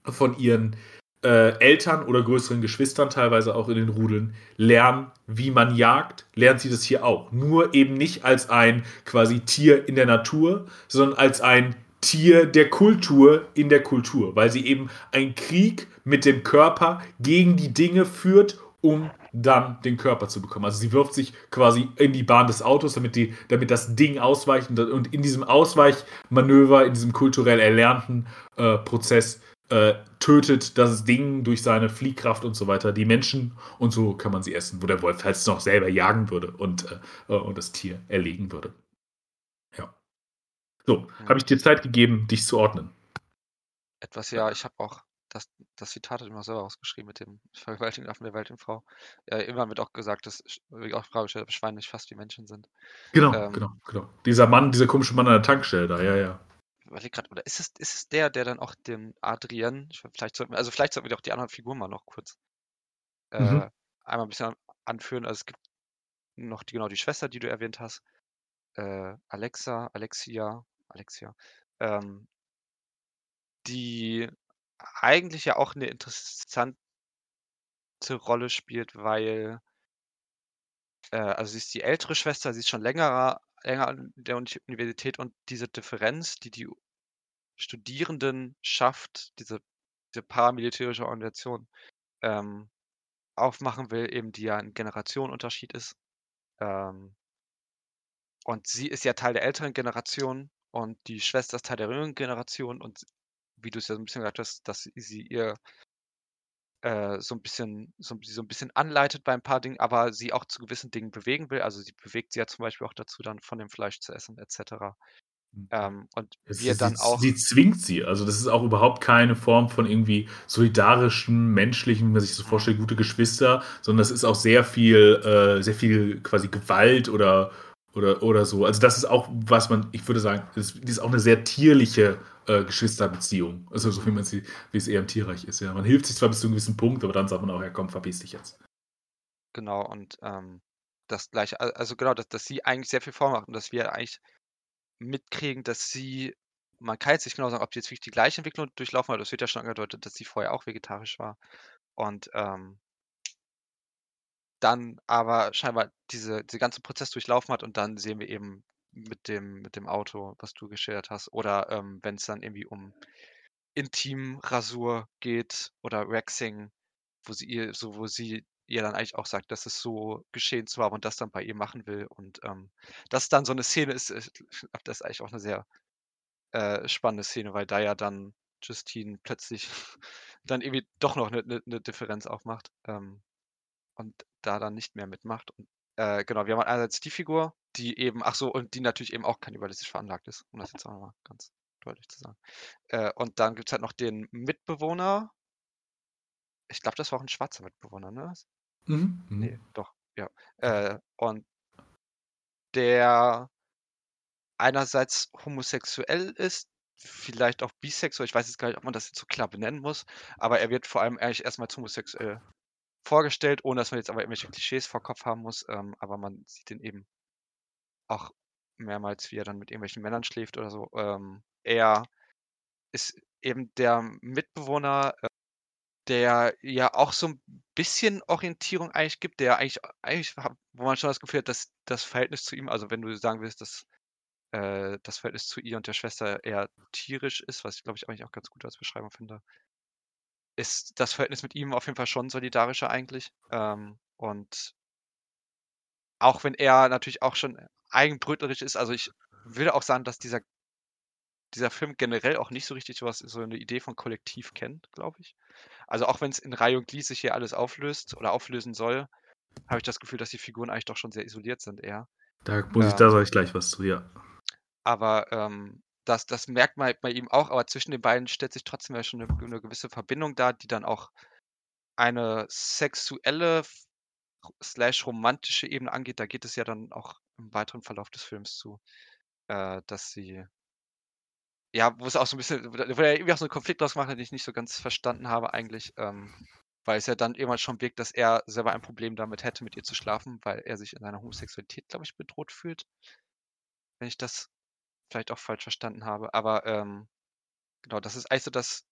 A: von ihren äh, Eltern oder größeren Geschwistern, teilweise auch in den Rudeln, lernen, wie man jagt, lernt sie das hier auch. Nur eben nicht als ein quasi Tier in der Natur, sondern als ein Tier der Kultur in der Kultur, weil sie eben einen Krieg mit dem Körper gegen die Dinge führt, um dann den Körper zu bekommen. Also sie wirft sich quasi in die Bahn des Autos, damit, die, damit das Ding ausweicht und in diesem Ausweichmanöver, in diesem kulturell erlernten äh, Prozess äh, tötet das Ding durch seine Fliehkraft und so weiter die Menschen und so kann man sie essen, wo der Wolf halt noch selber jagen würde und, äh, äh und das Tier erlegen würde. Ja. So, habe ich dir Zeit gegeben, dich zu ordnen.
B: Etwas, ja, ich habe auch das, Zitat hat immer selber ausgeschrieben mit dem Vergewaltigen Affen der Weltenfrau. Ja, immer wird auch gesagt, dass auch Frage gestellt, dass Schweine nicht fast wie Menschen sind.
A: Genau, ähm, genau, genau. Dieser Mann, dieser komische Mann an der Tankstelle da, ja, ja.
B: Überleg grad, oder ist es, ist es der, der dann auch den Adrian, vielleicht sollten wir, also vielleicht sollten wir doch die anderen Figuren mal noch kurz äh, mhm. einmal ein bisschen anführen. Also es gibt noch die, genau die Schwester, die du erwähnt hast. Äh, Alexa, Alexia, Alexia, ähm, die eigentlich ja auch eine interessante Rolle spielt, weil äh, also sie ist die ältere Schwester, sie ist schon länger länger an der Universität und diese Differenz, die die Studierenden schafft, diese diese paramilitärische Organisation, ähm, aufmachen will, eben die ja 'n Generationenunterschied ist. Ähm und sie ist ja Teil der älteren Generation und die Schwester ist Teil der jüngeren Generation und wie du es ja so ein bisschen gesagt hast, dass sie ihr äh, so ein bisschen so so 'n bisschen anleitet bei ein paar Dingen, aber sie auch zu gewissen Dingen bewegen will. Also, sie bewegt sie ja zum Beispiel auch dazu, dann von dem Fleisch zu essen et cetera.
A: Mhm.
B: Ähm, und
A: Es
B: wir
A: sie
B: dann auch
A: sie zwingt sie. Also, das ist auch überhaupt keine Form von irgendwie solidarischen, menschlichen, wie man sich so
B: Mhm.
A: vorstellt, gute Geschwister, sondern das ist auch sehr viel äh, sehr viel quasi Gewalt oder oder oder so. Also, das ist auch, was man ich würde sagen, das ist auch eine sehr tierliche, äh, Geschwisterbeziehung. Also, so wie man sie wie es eher im Tierreich ist, ja. Man hilft sich zwar bis zu 'nem gewissen Punkt, aber dann sagt man auch: „Ja komm, verpiss dich jetzt.“
B: Genau und, ähm, das Gleiche al also genau, dass dass sie eigentlich sehr viel vormacht und dass wir eigentlich mitkriegen, dass sie man kann jetzt nicht genau sagen, ob die jetzt wirklich die gleiche Entwicklung durchlaufen hat. Es wird ja schon angedeutet, dass sie vorher auch vegetarisch war und, ähm dann aber scheinbar diese diese ganzen Prozess durchlaufen hat und dann sehen wir eben mit dem mit dem Auto, was du geschildert hast? Oder, ähm, wenn's dann irgendwie um Intimrasur geht oder Waxing, wo sie ihr so wo sie ihr dann eigentlich auch sagt, dass es so geschehen zu haben und das dann bei ihr machen will und, ähm, das dann so 'ne Szene ist, das ist eigentlich auch 'ne sehr, äh, spannende Szene, weil da ja dann Justine plötzlich dann irgendwie doch noch 'ne 'ne 'ne Differenz aufmacht, ähm, und da dann nicht mehr mitmacht und, äh, genau, wir haben einerseits die Figur, die eben ach so, und die natürlich eben auch kannibalistisch veranlagt ist, um das jetzt auch noch mal ganz deutlich zu sagen. Äh, und dann gibt's halt noch den Mitbewohner. Ich glaube, das war auch 'n schwarzer Mitbewohner, ne?
A: Mhm, mhm.
B: doch, ja. Äh, und der einerseits homosexuell ist, vielleicht auch bisexuell. Ich weiß jetzt gar nicht, ob man das jetzt so klar benennen muss, aber er wird vor allem eigentlich erst mal als homosexuell vorgestellt, ohne dass man jetzt aber irgendwelche Klischees vor Kopf haben muss, ähm, aber man sieht ihn eben auch mehrmals, wie er dann mit irgendwelchen Männern schläft oder so. Ähm, er ist eben der Mitbewohner, äh, der ja auch so 'n bisschen Orientierung eigentlich gibt, der eigentlich eigentlich wo man schon das Gefühl hat, dass das Verhältnis zu ihm also, wenn du sagen willst, dass, äh, das Verhältnis zu ihr und der Schwester eher tierisch ist, was ich, glaube ich, eigentlich auch ganz gut als Beschreibung finde ist das Verhältnis mit ihm auf jeden Fall schon solidarischer eigentlich. Ähm, und auch wenn er natürlich auch schon eigenbrötlerisch ist, also, ich würde auch sagen, dass dieser dieser Film generell auch nicht so richtig so was so 'ne Idee von Kollektiv kennt, glaube ich. Also, auch wenn's in Reihe und Glied sich hier alles auflöst oder auflösen soll, habe ich das Gefühl, dass die Figuren eigentlich doch schon sehr isoliert sind eher.
A: Da muss ich
B: Ähm
A: da sage ich gleich was zu, ja.
B: aber, ähm, das das merkt man halt bei ihm auch, aber zwischen den beiden stellt sich trotzdem ja schon 'ne 'ne gewisse Verbindung dar, die dann auch eine sexuelle slash romantische Ebene angeht. Da geht es ja dann auch im weiteren Verlauf des Films zu, äh, dass sie ja, wo es auch so 'n bisschen wo er irgendwie auch so 'n Konflikt draus hat, den ich nicht so ganz verstanden habe eigentlich, ähm, weil es ja dann irgendwann schon wirkt, dass er selber ein Problem damit hätte, mit ihr zu schlafen, weil er sich in seiner Homosexualität, glaube ich, bedroht fühlt. Wenn ich das vielleicht auch falsch verstanden habe, aber, ähm, genau, das ist eigentlich so das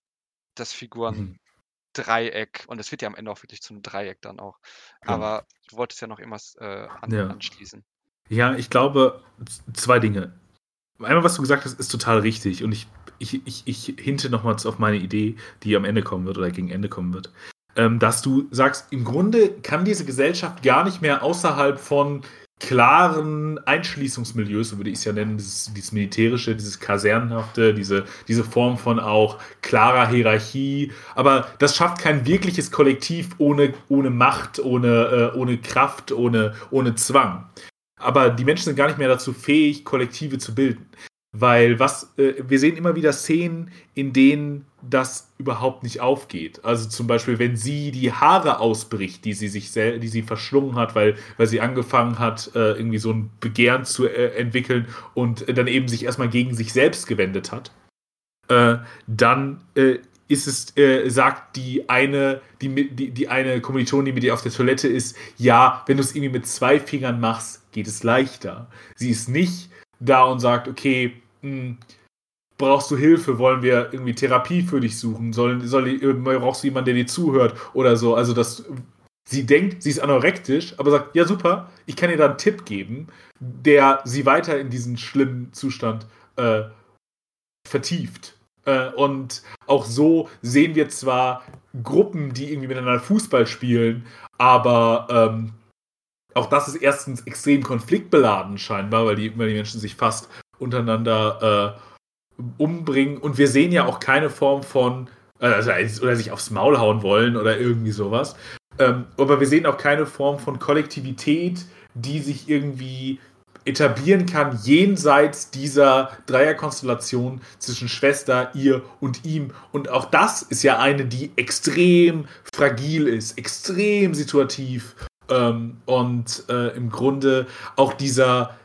B: das
A: Mhm.
B: Figurendreieck und es wird ja am Ende auch wirklich zu 'nem Dreieck dann auch.
A: Genau.
B: Aber du wolltest ja noch irgendwas, äh, an
A: Ja.
B: anschließen.
A: Ja, ich glaube, z 2 Dinge. Einmal, was du gesagt hast, ist total richtig und ich ich ich ich hinte noch mal auf meine Idee, die am Ende kommen wird oder gegen Ende kommen wird. Ähm, dass du sagst, im Grunde kann diese Gesellschaft gar nicht mehr außerhalb von klaren Einschließungsmilieus, so würde ich's ja nennen, dieses dieses Militärische, dieses Kasernenhafte, diese diese Form von auch klarer Hierarchie. Aber das schafft kein wirkliches Kollektiv ohne ohne Macht, ohne äh, ohne Kraft, ohne ohne Zwang. Aber die Menschen sind gar nicht mehr dazu fähig, Kollektive zu bilden. Weil was äh, wir sehen immer wieder Szenen, in denen das überhaupt nicht aufgeht. Also, zum Beispiel, wenn sie die Haare ausbricht, die sie sich die sie verschlungen hat, weil weil sie angefangen hat, äh, irgendwie so 'n Begehren zu, äh, entwickeln und dann eben sich erst mal gegen sich selbst gewendet hat. Äh, dann, äh, ist es äh, sagt die eine die die die eine Kommilitonin, die mit ihr auf der Toilette ist: „Ja, wenn du's irgendwie mit 2 Fingern machst, geht es leichter.“ Sie ist nicht da und sagt: „Okay, hm, brauchst du Hilfe? Wollen wir irgendwie Therapie für dich suchen? Soll, soll, äh, brauchst du jemanden, der dir zuhört oder so? Also, dass sie denkt, sie ist anorektisch, aber sagt, ja super, ich kann ihr da einen Tipp geben, der sie weiter in diesen schlimmen Zustand äh, vertieft. Äh, und auch so sehen wir zwar Gruppen, die irgendwie miteinander Fußball spielen, aber ähm, auch das ist erstens extrem konfliktbeladen scheinbar, weil die, weil die Menschen sich fast untereinander äh, umbringen. Und wir sehen ja auch keine Form von, äh, also, oder sich aufs Maul hauen wollen oder irgendwie sowas. Ähm, aber wir sehen auch keine Form von Kollektivität, die sich irgendwie etablieren kann, jenseits dieser Dreierkonstellation zwischen Schwester, ihr und ihm. Und auch das ist ja eine, die extrem fragil ist, extrem situativ. Ähm, und äh, im Grunde auch dieser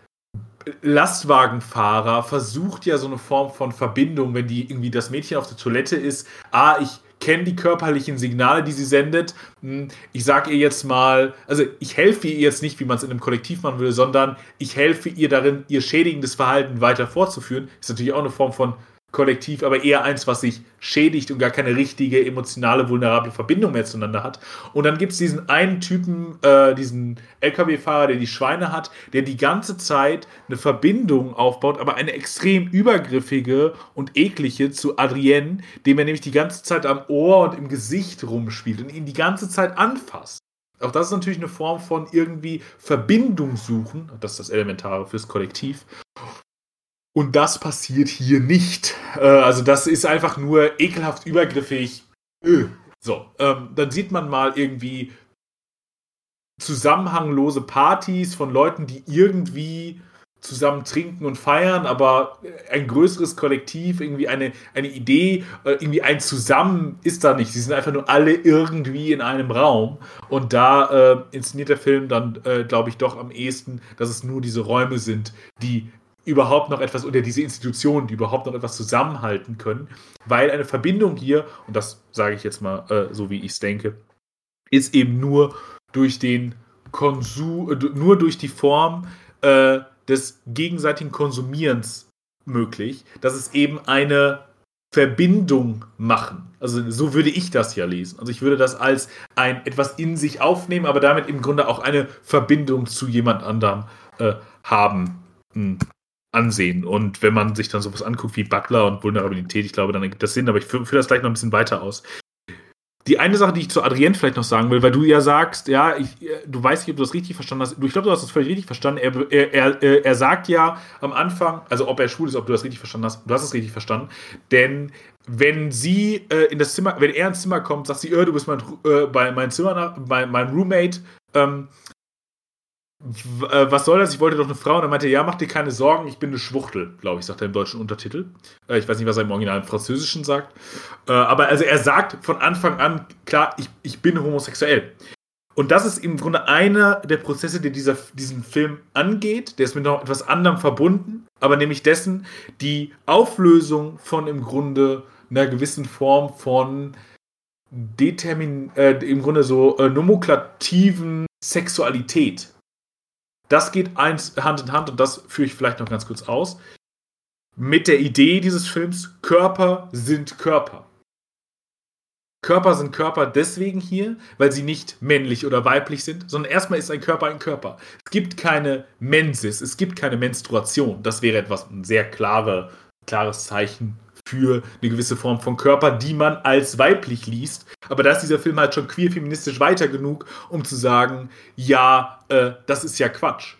A: Lastwagenfahrer versucht ja so eine Form von Verbindung, wenn die irgendwie das Mädchen auf der Toilette ist. Ah, ich kenne die körperlichen Signale, die sie sendet. Hm, ich sage ihr jetzt mal, also ich helfe ihr jetzt nicht, wie man es in einem Kollektiv machen würde, sondern ich helfe ihr darin, ihr schädigendes Verhalten weiter fortzuführen. Ist natürlich auch eine Form von Kollektiv, aber eher eins, was sich schädigt und gar keine richtige emotionale, vulnerable Verbindung mehr zueinander hat. Und dann gibt es diesen einen Typen, äh, diesen LKW-Fahrer, der die Schweine hat, der die ganze Zeit eine Verbindung aufbaut, aber eine extrem übergriffige und eklige zu Adrienne, dem er nämlich die ganze Zeit am Ohr und im Gesicht rumspielt und ihn die ganze Zeit anfasst. Auch das ist natürlich eine Form von irgendwie Verbindung suchen. Das ist das Elementare fürs Kollektiv. Und das passiert hier nicht. Äh, also das ist einfach nur ekelhaft übergriffig. Öh. So, ähm, dann sieht man mal irgendwie zusammenhanglose Partys von Leuten, die irgendwie zusammen trinken und feiern, aber ein größeres Kollektiv, irgendwie eine, eine Idee, äh, irgendwie ein Zusammen ist da nicht. Sie sind einfach nur alle irgendwie in einem Raum. Und da äh, inszeniert der Film dann, äh, glaube ich, doch am ehesten, dass es nur diese Räume sind, die überhaupt noch etwas oder diese Institutionen, die überhaupt noch etwas zusammenhalten können, weil eine Verbindung hier, und das sage ich jetzt mal äh, so, wie ich es denke, ist eben nur durch den Konsum, äh, nur durch die Form äh, des gegenseitigen Konsumierens möglich, dass es eben eine Verbindung machen. Also so würde ich das ja lesen. Also ich würde das als ein etwas in sich aufnehmen, aber damit im Grunde auch eine Verbindung zu jemand anderem äh, haben. Hm ansehen. Und wenn man sich dann sowas anguckt wie Butler und Vulnerabilität, ich glaube, dann ergibt das Sinn, aber ich führe das gleich noch ein bisschen weiter aus. Die eine Sache, die ich zu Adrien vielleicht noch sagen will, weil du ja sagst, ja, ich, du weißt nicht, ob du das richtig verstanden hast. Ich glaube, du hast das völlig richtig verstanden. Er, er, er, er sagt ja am Anfang, also ob er schwul ist, ob du das richtig verstanden hast. Du hast es richtig verstanden. Denn wenn sie äh, in das Zimmer, wenn er ins Zimmer kommt, sagt sie, äh, du bist mein, äh, bei mein Zimmer, mein, mein Roommate, ähm, äh, was soll das? Ich wollte doch eine Frau. Und er meinte, ja, mach dir keine Sorgen, ich bin eine Schwuchtel, glaube ich, sagt er im deutschen Untertitel. Äh, ich weiß nicht, was er im Original im Französischen sagt. Äh, aber also er sagt von Anfang an, klar, ich, ich bin homosexuell. Und das ist im Grunde einer der Prozesse, der dieser, diesen Film angeht. Der ist mit noch etwas anderem verbunden, aber nämlich dessen die Auflösung von im Grunde einer gewissen Form von Determin, äh, im Grunde so äh, nomenklativen Sexualität das geht eins Hand in Hand und das führe ich vielleicht noch ganz kurz aus. Mit der Idee dieses Films, Körper sind Körper. Körper sind Körper deswegen hier, weil sie nicht männlich oder weiblich sind, sondern erstmal ist ein Körper ein Körper. Es gibt keine Mensis, es gibt keine Menstruation. Das wäre etwas ein sehr klare, klares Zeichen für eine gewisse Form von Körper, die man als weiblich liest. Aber da ist dieser Film halt schon queer-feministisch weiter genug, um zu sagen, ja, äh, das ist ja Quatsch.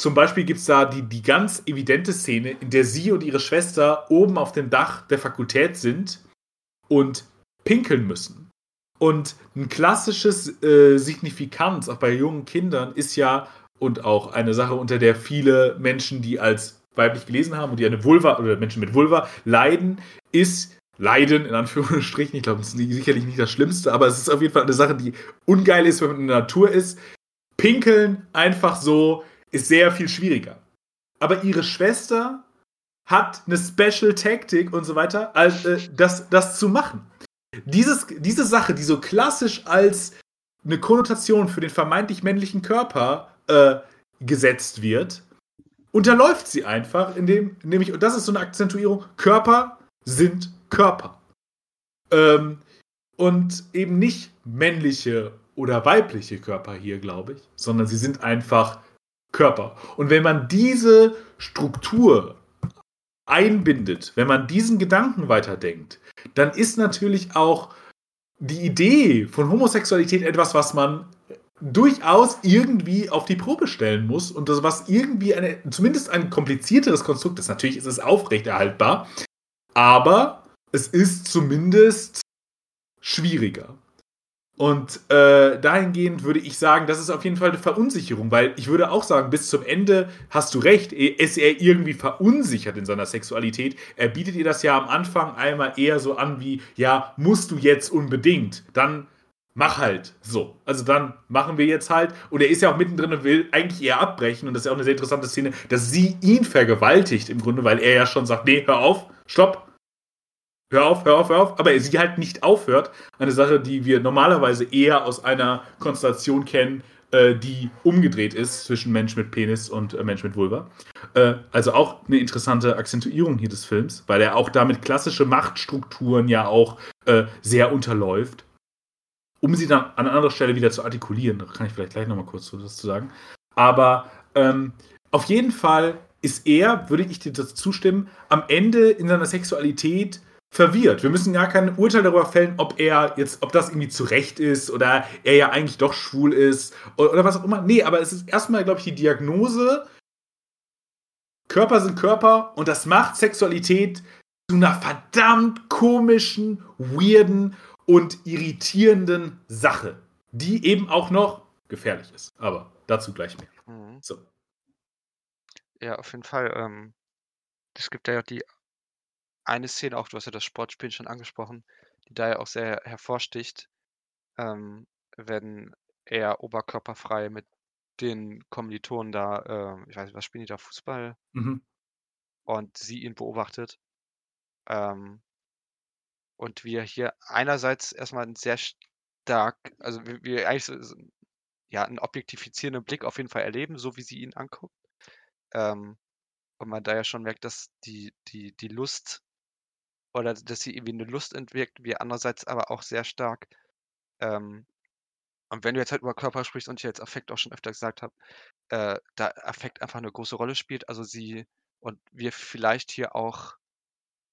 A: Zum Beispiel gibt es da die, die ganz evidente Szene, in der sie und ihre Schwester oben auf dem Dach der Fakultät sind und pinkeln müssen. Und ein klassisches äh, Signifikanz, auch bei jungen Kindern, ist ja, und auch eine Sache, unter der viele Menschen, die als weiblich gelesen haben und die eine Vulva oder Menschen mit Vulva leiden, ist Leiden in Anführungsstrichen. Ich glaube, das ist sicherlich nicht das Schlimmste, aber es ist auf jeden Fall eine Sache, die ungeil ist, wenn man in der Natur ist. Pinkeln einfach so ist sehr viel schwieriger. Aber ihre Schwester hat eine Special Taktik und so weiter, als, äh, das, das zu machen. Dieses, diese Sache, die so klassisch als eine Konnotation für den vermeintlich männlichen Körper äh, gesetzt wird, unterläuft sie einfach, indem, nämlich, und das ist so eine Akzentuierung, Körper sind Körper. Ähm, und eben nicht männliche oder weibliche Körper hier, glaube ich, sondern sie sind einfach Körper. Und wenn man diese Struktur einbindet, wenn man diesen Gedanken weiterdenkt, dann ist natürlich auch die Idee von Homosexualität etwas, was man durchaus irgendwie auf die Probe stellen muss und das was irgendwie eine zumindest ein komplizierteres Konstrukt ist. Natürlich ist es aufrechterhaltbar, aber es ist zumindest schwieriger. Und äh, dahingehend würde ich sagen, das ist auf jeden Fall eine Verunsicherung, weil ich würde auch sagen, bis zum Ende hast du recht, ist er irgendwie verunsichert in seiner Sexualität. Er bietet ihr das ja am Anfang einmal eher so an wie, ja, musst du jetzt unbedingt, dann mach halt so. Also dann machen wir jetzt halt. Und er ist ja auch mittendrin und will eigentlich eher abbrechen. Und das ist ja auch eine sehr interessante Szene, dass sie ihn vergewaltigt im Grunde, weil er ja schon sagt, nee, hör auf, stopp, hör auf, hör auf, hör auf, aber sie halt nicht aufhört. Eine Sache, die wir normalerweise eher aus einer Konstellation kennen, äh, die umgedreht ist zwischen Mensch mit Penis und äh, Mensch mit Vulva. Äh, also auch eine interessante Akzentuierung hier des Films, weil er auch damit klassische Machtstrukturen ja auch äh, sehr unterläuft. Um sie dann an anderer Stelle wieder zu artikulieren, da kann ich vielleicht gleich nochmal kurz was zu sagen. Aber ähm, auf jeden Fall ist er, würde ich dir das zustimmen, am Ende in seiner Sexualität verwirrt. Wir müssen gar kein Urteil darüber fällen, ob er jetzt, ob das irgendwie zurecht ist oder er ja eigentlich doch schwul ist oder, oder was auch immer. Nee, aber es ist erstmal, glaube ich, die Diagnose, Körper sind Körper und das macht Sexualität zu einer verdammt komischen, weirden und irritierenden Sache, die eben auch noch gefährlich ist. Aber dazu gleich mehr. Mhm. So.
B: Ja, auf jeden Fall. Ähm, es gibt ja die eine Szene auch, du hast ja das Sportspiel schon angesprochen, die da ja auch sehr hervorsticht, ähm, wenn er oberkörperfrei mit den Kommilitonen da, äh, ich weiß nicht, was spielen die da, Fußball? Mhm. Und sie ihn beobachtet. Ähm, und wir hier einerseits erstmal einen sehr stark, also wir, wir eigentlich so, ja, einen objektifizierenden Blick auf jeden Fall erleben, so wie sie ihn anguckt. Ähm, und man da ja schon merkt, dass die, die, die Lust oder dass sie irgendwie eine Lust entwirkt, wie andererseits aber auch sehr stark ähm, und wenn du jetzt halt über Körper sprichst und ich jetzt Affekt auch schon öfter gesagt habe, äh, da Affekt einfach eine große Rolle spielt. Also sie und wir vielleicht hier auch,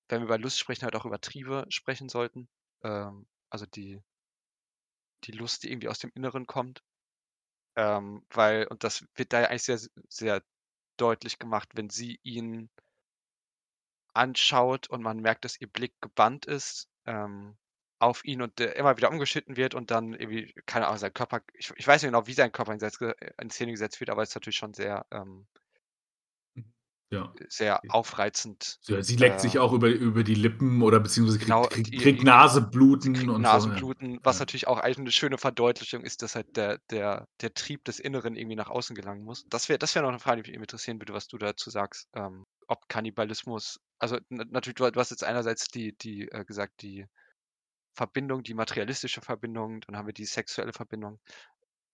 B: wenn wir über Lust sprechen, halt auch über Triebe sprechen sollten. Ähm, also die, die Lust, die irgendwie aus dem Inneren kommt. Ähm, weil, und das wird da ja eigentlich sehr, sehr deutlich gemacht, wenn sie ihn anschaut und man merkt, dass ihr Blick gebannt ist ähm, auf ihn und der immer wieder umgeschnitten wird und dann irgendwie, keine Ahnung, sein Körper, ich, ich weiß nicht genau, wie sein Körper in, in Szene gesetzt wird, aber es ist natürlich schon sehr, ähm, ja. sehr aufreizend.
A: Ja, sie leckt äh, sich auch über, über die Lippen oder beziehungsweise kriegt, genau, kriegt, kriegt Nasebluten kriegt und
B: Nasenbluten, so, was ja. natürlich auch eigentlich eine schöne Verdeutlichung ist, dass halt der, der, der Trieb des Inneren irgendwie nach außen gelangen muss. Das wäre das wär noch eine Frage, die mich interessieren würde, was du dazu sagst. Ähm, ob Kannibalismus, also natürlich, du, du, hast jetzt einerseits die, die äh, gesagt, die Verbindung, die materialistische Verbindung, dann haben wir die sexuelle Verbindung.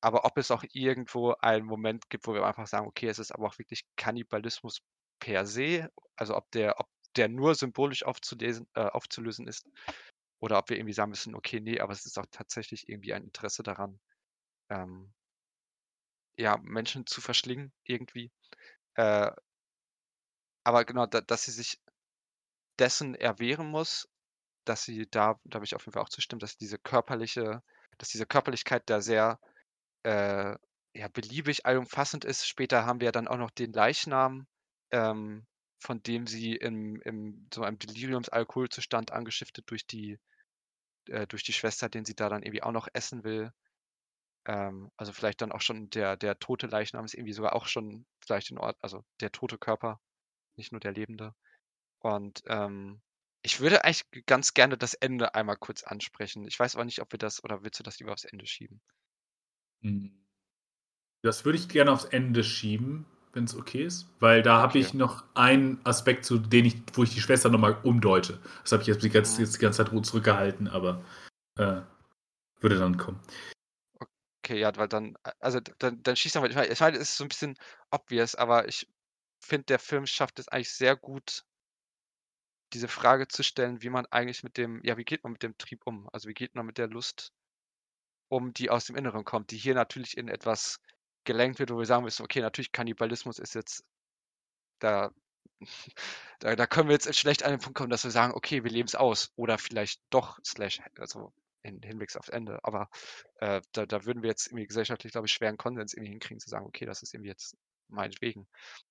B: Aber ob es auch irgendwo einen Moment gibt, wo wir einfach sagen, okay, es ist aber auch wirklich Kannibalismus per se, also ob der, ob der nur symbolisch aufzulesen, äh, aufzulösen ist, oder ob wir irgendwie sagen müssen, okay, nee, aber es ist auch tatsächlich irgendwie ein Interesse daran, ähm, ja, Menschen zu verschlingen, irgendwie. Äh, aber genau, da, dass sie sich dessen erwehren muss, dass sie da, da habe ich auf jeden Fall auch zustimmt, dass diese körperliche, dass diese Körperlichkeit da sehr äh, ja, beliebig allumfassend ist. Später haben wir dann auch noch den Leichnam, ähm, von dem sie im, im so einem Deliriumsalkoholzustand angeschiftet durch die, äh, durch die Schwester, den sie da dann irgendwie auch noch essen will. Ähm, also vielleicht dann auch schon der, der tote Leichnam ist irgendwie sogar auch schon vielleicht in Ort, also der tote Körper, nicht nur der lebende. Und ähm, ich würde eigentlich ganz gerne das Ende einmal kurz ansprechen. Ich weiß aber nicht, ob wir das oder willst du das lieber aufs Ende schieben?
A: Hm. Das würde ich gerne aufs Ende schieben, wenn es okay ist, weil da habe ich noch einen Aspekt, zu den ich, wo ich die Schwester nochmal umdeute. Das habe ich jetzt die, ganze, mhm. jetzt die ganze Zeit zurückgehalten, aber äh, würde dann kommen.
B: Okay, ja, weil dann, also dann, dann schießt er mal, ich meine, es ist so ein bisschen obvious, aber ich finde, der Film schafft es eigentlich sehr gut, diese Frage zu stellen, wie man eigentlich mit dem, ja, wie geht man mit dem Trieb um? Also wie geht man mit der Lust um, die aus dem Inneren kommt, die hier natürlich in etwas gelenkt wird, wo wir sagen müssen, okay, natürlich Kannibalismus ist jetzt da, da, da können wir jetzt schlecht an den Punkt kommen, dass wir sagen, okay, wir leben es aus. Oder vielleicht doch, slash, also in Hinblick aufs Ende. Aber äh, da, da würden wir jetzt irgendwie gesellschaftlich, glaube ich, schweren Konsens irgendwie hinkriegen, zu sagen, okay, das ist irgendwie jetzt meinetwegen.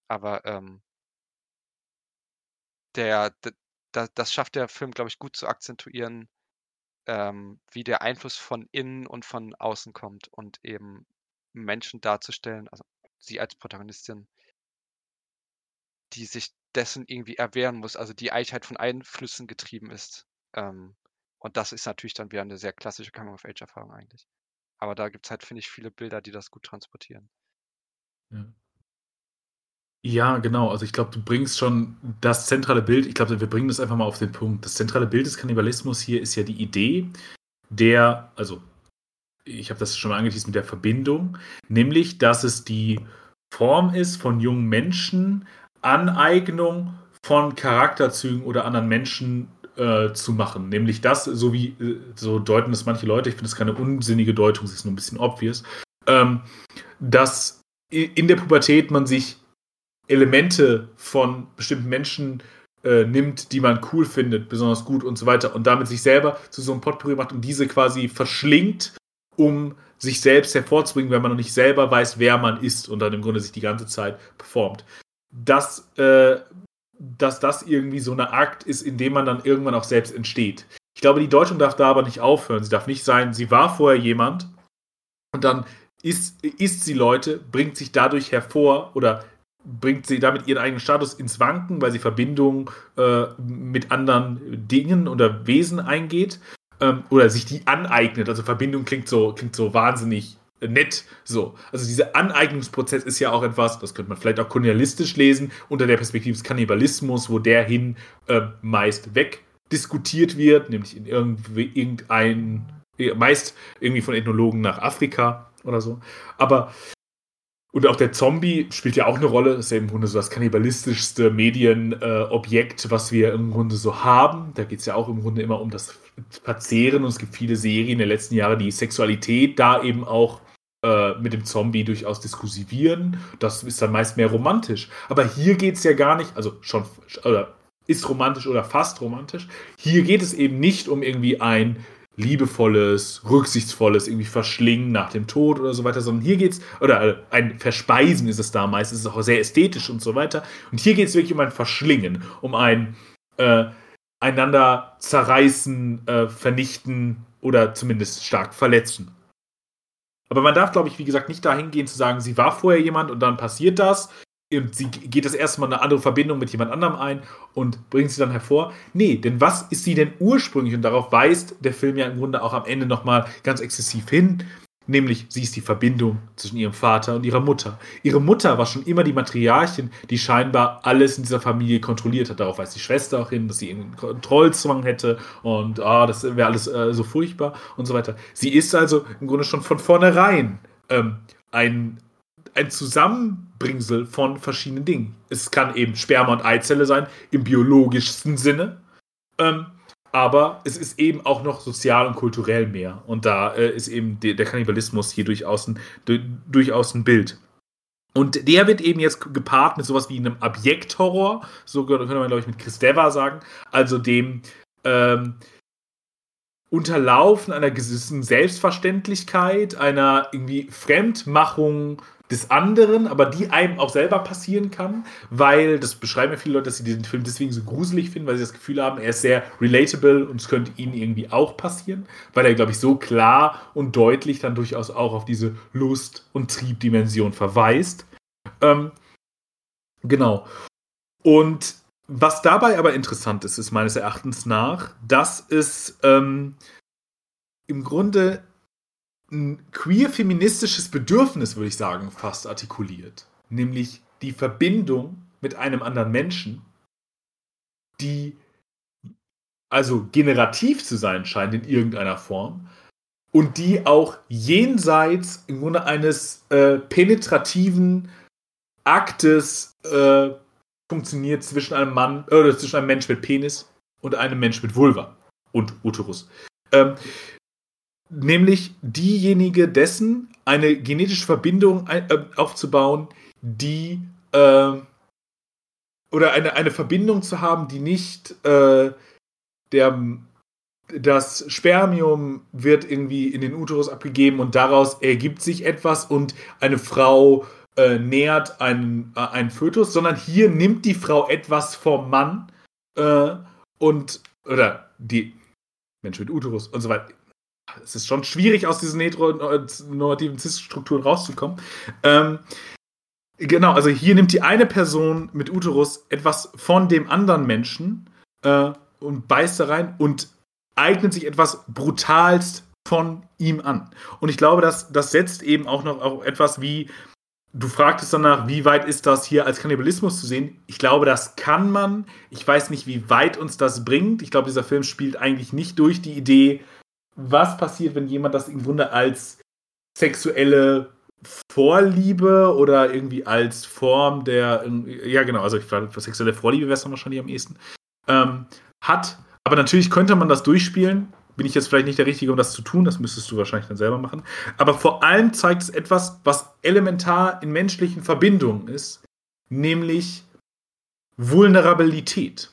B: Aber ähm, der, der, das schafft der Film, glaube ich, gut zu akzentuieren, ähm, wie der Einfluss von innen und von außen kommt und eben Menschen darzustellen, also sie als Protagonistin, die sich dessen irgendwie erwehren muss, also die eigentlich halt von Einflüssen getrieben ist. Ähm, und das ist natürlich dann wieder eine sehr klassische Coming-of-Age-Erfahrung eigentlich. Aber da gibt es halt, finde ich, viele Bilder, die das gut transportieren.
A: Ja. Ja, genau. Also ich glaube, du bringst schon das zentrale Bild, ich glaube, wir bringen das einfach mal auf den Punkt. Das zentrale Bild des Kannibalismus hier ist ja die Idee der, also ich habe das schon mal angeteased mit der Verbindung, nämlich, dass es die Form ist von jungen Menschen, Aneignung von Charakterzügen oder anderen Menschen äh, zu machen. Nämlich das, so wie, äh, so deuten es manche Leute, ich finde es keine unsinnige Deutung, es ist nur ein bisschen obvious, ähm, dass in der Pubertät man sich Elemente von bestimmten Menschen äh, nimmt, die man cool findet, besonders gut und so weiter und damit sich selber zu so einem Potpourri macht und diese quasi verschlingt, um sich selbst hervorzubringen, wenn man noch nicht selber weiß, wer man ist und dann im Grunde sich die ganze Zeit performt. Dass, äh, dass das irgendwie so eine Akt ist, in dem man dann irgendwann auch selbst entsteht. Ich glaube, die Deutung darf da aber nicht aufhören. Sie darf nicht sein, sie war vorher jemand und dann ist, ist sie Leute, bringt sich dadurch hervor oder bringt sie damit ihren eigenen Status ins Wanken, weil sie Verbindungen äh, mit anderen Dingen oder Wesen eingeht ähm, oder sich die aneignet. Also Verbindung klingt so, klingt so wahnsinnig nett so. Also dieser Aneignungsprozess ist ja auch etwas, das könnte man vielleicht auch kolonialistisch lesen, unter der Perspektive des Kannibalismus, wo der hin äh, meist wegdiskutiert wird, nämlich in irgendwie irgendein, meist irgendwie von Ethnologen nach Afrika oder so. Aber und auch der Zombie spielt ja auch eine Rolle. Das ist ja im Grunde so das kannibalistischste Medienobjekt, äh, was wir im Grunde so haben. Da geht es ja auch im Grunde immer um das Verzehren. Und es gibt viele Serien der letzten Jahre, die Sexualität da eben auch äh, mit dem Zombie durchaus diskursivieren. Das ist dann meist mehr romantisch. Aber hier geht es ja gar nicht, also schon, oder ist romantisch oder fast romantisch. Hier geht es eben nicht um irgendwie ein liebevolles, rücksichtsvolles irgendwie Verschlingen nach dem Tod oder so weiter, sondern hier geht's, oder äh, ein Verspeisen ist es da meist, es ist auch sehr ästhetisch und so weiter. Und hier geht es wirklich um ein Verschlingen, um ein äh, einander zerreißen, äh, vernichten oder zumindest stark verletzen. Aber man darf, glaube ich, wie gesagt, nicht dahin gehen zu sagen, sie war vorher jemand und dann passiert das und sie geht das erste Mal eine andere Verbindung mit jemand anderem ein und bringt sie dann hervor. Nee, denn was ist sie denn ursprünglich? Und darauf weist der Film ja im Grunde auch am Ende nochmal ganz exzessiv hin. Nämlich, sie ist die Verbindung zwischen ihrem Vater und ihrer Mutter. Ihre Mutter war schon immer die Matriarchin, die scheinbar alles in dieser Familie kontrolliert hat. Darauf weist die Schwester auch hin, dass sie einen Kontrollzwang hätte und ah, das wäre alles äh, so furchtbar und so weiter. Sie ist also im Grunde schon von vornherein ähm, ein, ein Zusammenbringsel von verschiedenen Dingen. Es kann eben Sperma und Eizelle sein, im biologischsten Sinne. Ähm, aber es ist eben auch noch sozial und kulturell mehr. Und da äh, ist eben de der Kannibalismus hier durchaus ein, durchaus ein Bild. Und der wird eben jetzt gepaart mit sowas wie einem Objekthorror, so könnte man, glaube ich, mit Chris Deva sagen, also dem ähm, Unterlaufen einer gewissen Selbstverständlichkeit, einer irgendwie Fremdmachung des anderen, aber die einem auch selber passieren kann, weil, das beschreiben ja viele Leute, dass sie diesen Film deswegen so gruselig finden, weil sie das Gefühl haben, er ist sehr relatable und es könnte ihnen irgendwie auch passieren, weil er, glaube ich, so klar und deutlich dann durchaus auch auf diese Lust- und Triebdimension verweist. Ähm, genau. Und was dabei aber interessant ist, ist meines Erachtens nach, dass es ähm, im Grunde ein queer-feministisches Bedürfnis, würde ich sagen, fast artikuliert. Nämlich die Verbindung mit einem anderen Menschen, die also generativ zu sein scheint in irgendeiner Form und die auch jenseits im Grunde eines äh, penetrativen Aktes äh, funktioniert zwischen einem Mann äh, oder zwischen einem Mensch mit Penis und einem Mensch mit Vulva und Uterus. Ähm, nämlich diejenige dessen, eine genetische Verbindung äh, aufzubauen, die äh, oder eine, eine Verbindung zu haben, die nicht äh, der das Spermium wird irgendwie in den Uterus abgegeben und daraus ergibt sich etwas und eine Frau äh, nährt einen, äh, einen Fötus, sondern hier nimmt die Frau etwas vom Mann und oder die Mensch mit Uterus und so weiter. Es ist schon schwierig, aus diesen heteronormativen Cis-Strukturen rauszukommen. Ähm, genau, also hier nimmt die eine Person mit Uterus etwas von dem anderen Menschen äh, und beißt da rein und eignet sich etwas brutalst von ihm an. Und ich glaube, dass das setzt eben auch noch auch etwas wie, du fragtest danach, wie weit ist das hier als Kannibalismus zu sehen? Ich glaube, das kann man. Ich weiß nicht, wie weit uns das bringt. Ich glaube, dieser Film spielt eigentlich nicht durch die Idee, was passiert, wenn jemand das im Grunde als sexuelle Vorliebe oder irgendwie als Form der, ja genau, also ich glaube, sexuelle Vorliebe wäre es dann wahrscheinlich am ehesten, ähm, hat. Aber natürlich könnte man das durchspielen. Bin ich jetzt vielleicht nicht der Richtige, um das zu tun, das müsstest du wahrscheinlich dann selber machen. Aber vor allem zeigt es etwas, was elementar in menschlichen Verbindungen ist, nämlich Vulnerabilität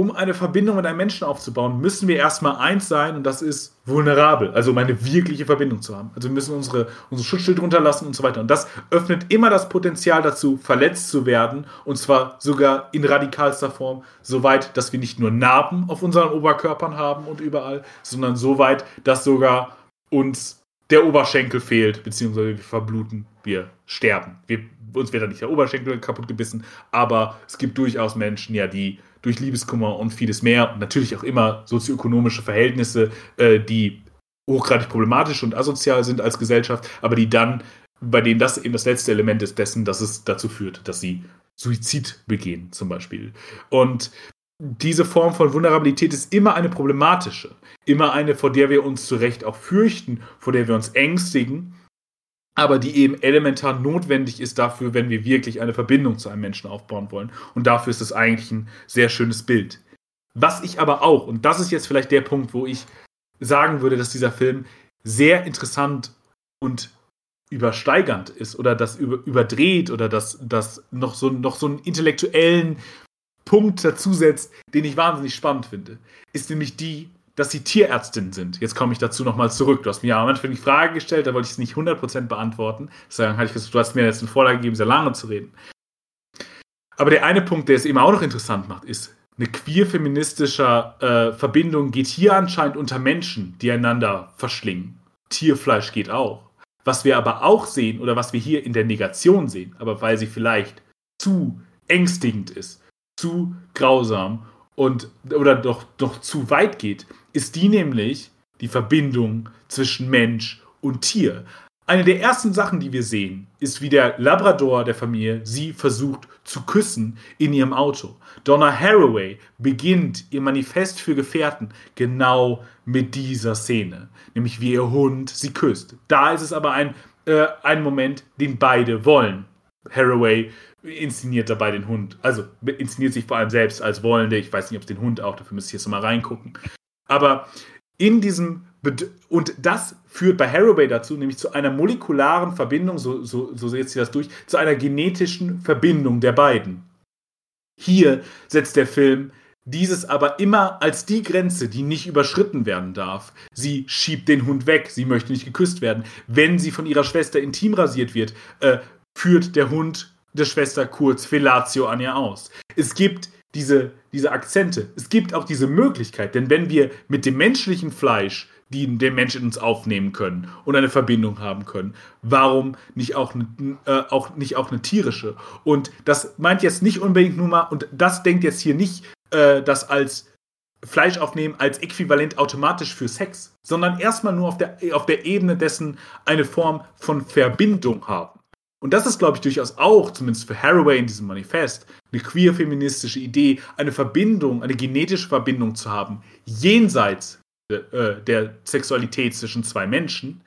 A: um eine Verbindung mit einem Menschen aufzubauen, müssen wir erstmal eins sein und das ist vulnerabel, also um eine wirkliche Verbindung zu haben. Also wir müssen unsere, unser Schutzschild runterlassen und so weiter. Und das öffnet immer das Potenzial dazu, verletzt zu werden und zwar sogar in radikalster Form, so weit, dass wir nicht nur Narben auf unseren Oberkörpern haben und überall, sondern so weit, dass sogar uns der Oberschenkel fehlt, beziehungsweise wir verbluten, wir sterben. Wir, uns wird dann nicht der Oberschenkel kaputt gebissen, aber es gibt durchaus Menschen, ja, die durch Liebeskummer und vieles mehr und natürlich auch immer sozioökonomische Verhältnisse, äh, die hochgradig problematisch und asozial sind als Gesellschaft, aber die dann, bei denen das eben das letzte Element ist dessen, dass es dazu führt, dass sie Suizid begehen, zum Beispiel. Und diese Form von Vulnerabilität ist immer eine problematische, immer eine, vor der wir uns zu Recht auch fürchten, vor der wir uns ängstigen aber die eben elementar notwendig ist dafür, wenn wir wirklich eine Verbindung zu einem Menschen aufbauen wollen. Und dafür ist es eigentlich ein sehr schönes Bild. Was ich aber auch, und das ist jetzt vielleicht der Punkt, wo ich sagen würde, dass dieser Film sehr interessant und übersteigernd ist oder das über, überdreht oder das, das noch, so, noch so einen intellektuellen Punkt dazusetzt, den ich wahnsinnig spannend finde, ist nämlich die, dass sie Tierärztin sind. Jetzt komme ich dazu nochmal zurück. Du hast mir ja am Anfang die Frage gestellt, da wollte ich es nicht 100% beantworten. Deswegen hatte ich gesagt, du hast mir jetzt eine Vorlage gegeben, sehr lange zu reden. Aber der eine Punkt, der es eben auch noch interessant macht, ist, eine queer-feministische äh, Verbindung geht hier anscheinend unter Menschen, die einander verschlingen. Tierfleisch geht auch. Was wir aber auch sehen, oder was wir hier in der Negation sehen, aber weil sie vielleicht zu ängstigend ist, zu grausam und oder doch, doch zu weit geht, ist die nämlich die Verbindung zwischen Mensch und Tier. Eine der ersten Sachen, die wir sehen, ist, wie der Labrador der Familie sie versucht zu küssen in ihrem Auto. Donna Haraway beginnt ihr Manifest für Gefährten genau mit dieser Szene, nämlich wie ihr Hund sie küsst. Da ist es aber ein, äh, ein Moment, den beide wollen. Haraway inszeniert dabei den Hund, also inszeniert sich vor allem selbst als Wollende. Ich weiß nicht, ob es den Hund auch, dafür müsste ich jetzt mal reingucken. Aber in diesem und das führt bei Haraway dazu, nämlich zu einer molekularen Verbindung, so, so, so setzt sie das durch, zu einer genetischen Verbindung der beiden. Hier setzt der Film dieses aber immer als die Grenze, die nicht überschritten werden darf. Sie schiebt den Hund weg, sie möchte nicht geküsst werden. Wenn sie von ihrer Schwester intim rasiert wird, äh, führt der Hund der Schwester kurz Fellatio an ihr aus. Es gibt diese, diese Akzente. Es gibt auch diese Möglichkeit, denn wenn wir mit dem menschlichen Fleisch die den Menschen uns aufnehmen können und eine Verbindung haben können. Warum nicht auch, äh, auch, nicht auch eine tierische? Und das meint jetzt nicht unbedingt nur mal, und das denkt jetzt hier nicht äh, das als Fleisch aufnehmen als äquivalent automatisch für Sex, sondern erstmal nur auf der, auf der Ebene dessen eine Form von Verbindung haben. Und das ist, glaube ich, durchaus auch, zumindest für Haraway in diesem Manifest, eine queer-feministische Idee, eine Verbindung, eine genetische Verbindung zu haben, jenseits äh, der Sexualität zwischen zwei Menschen,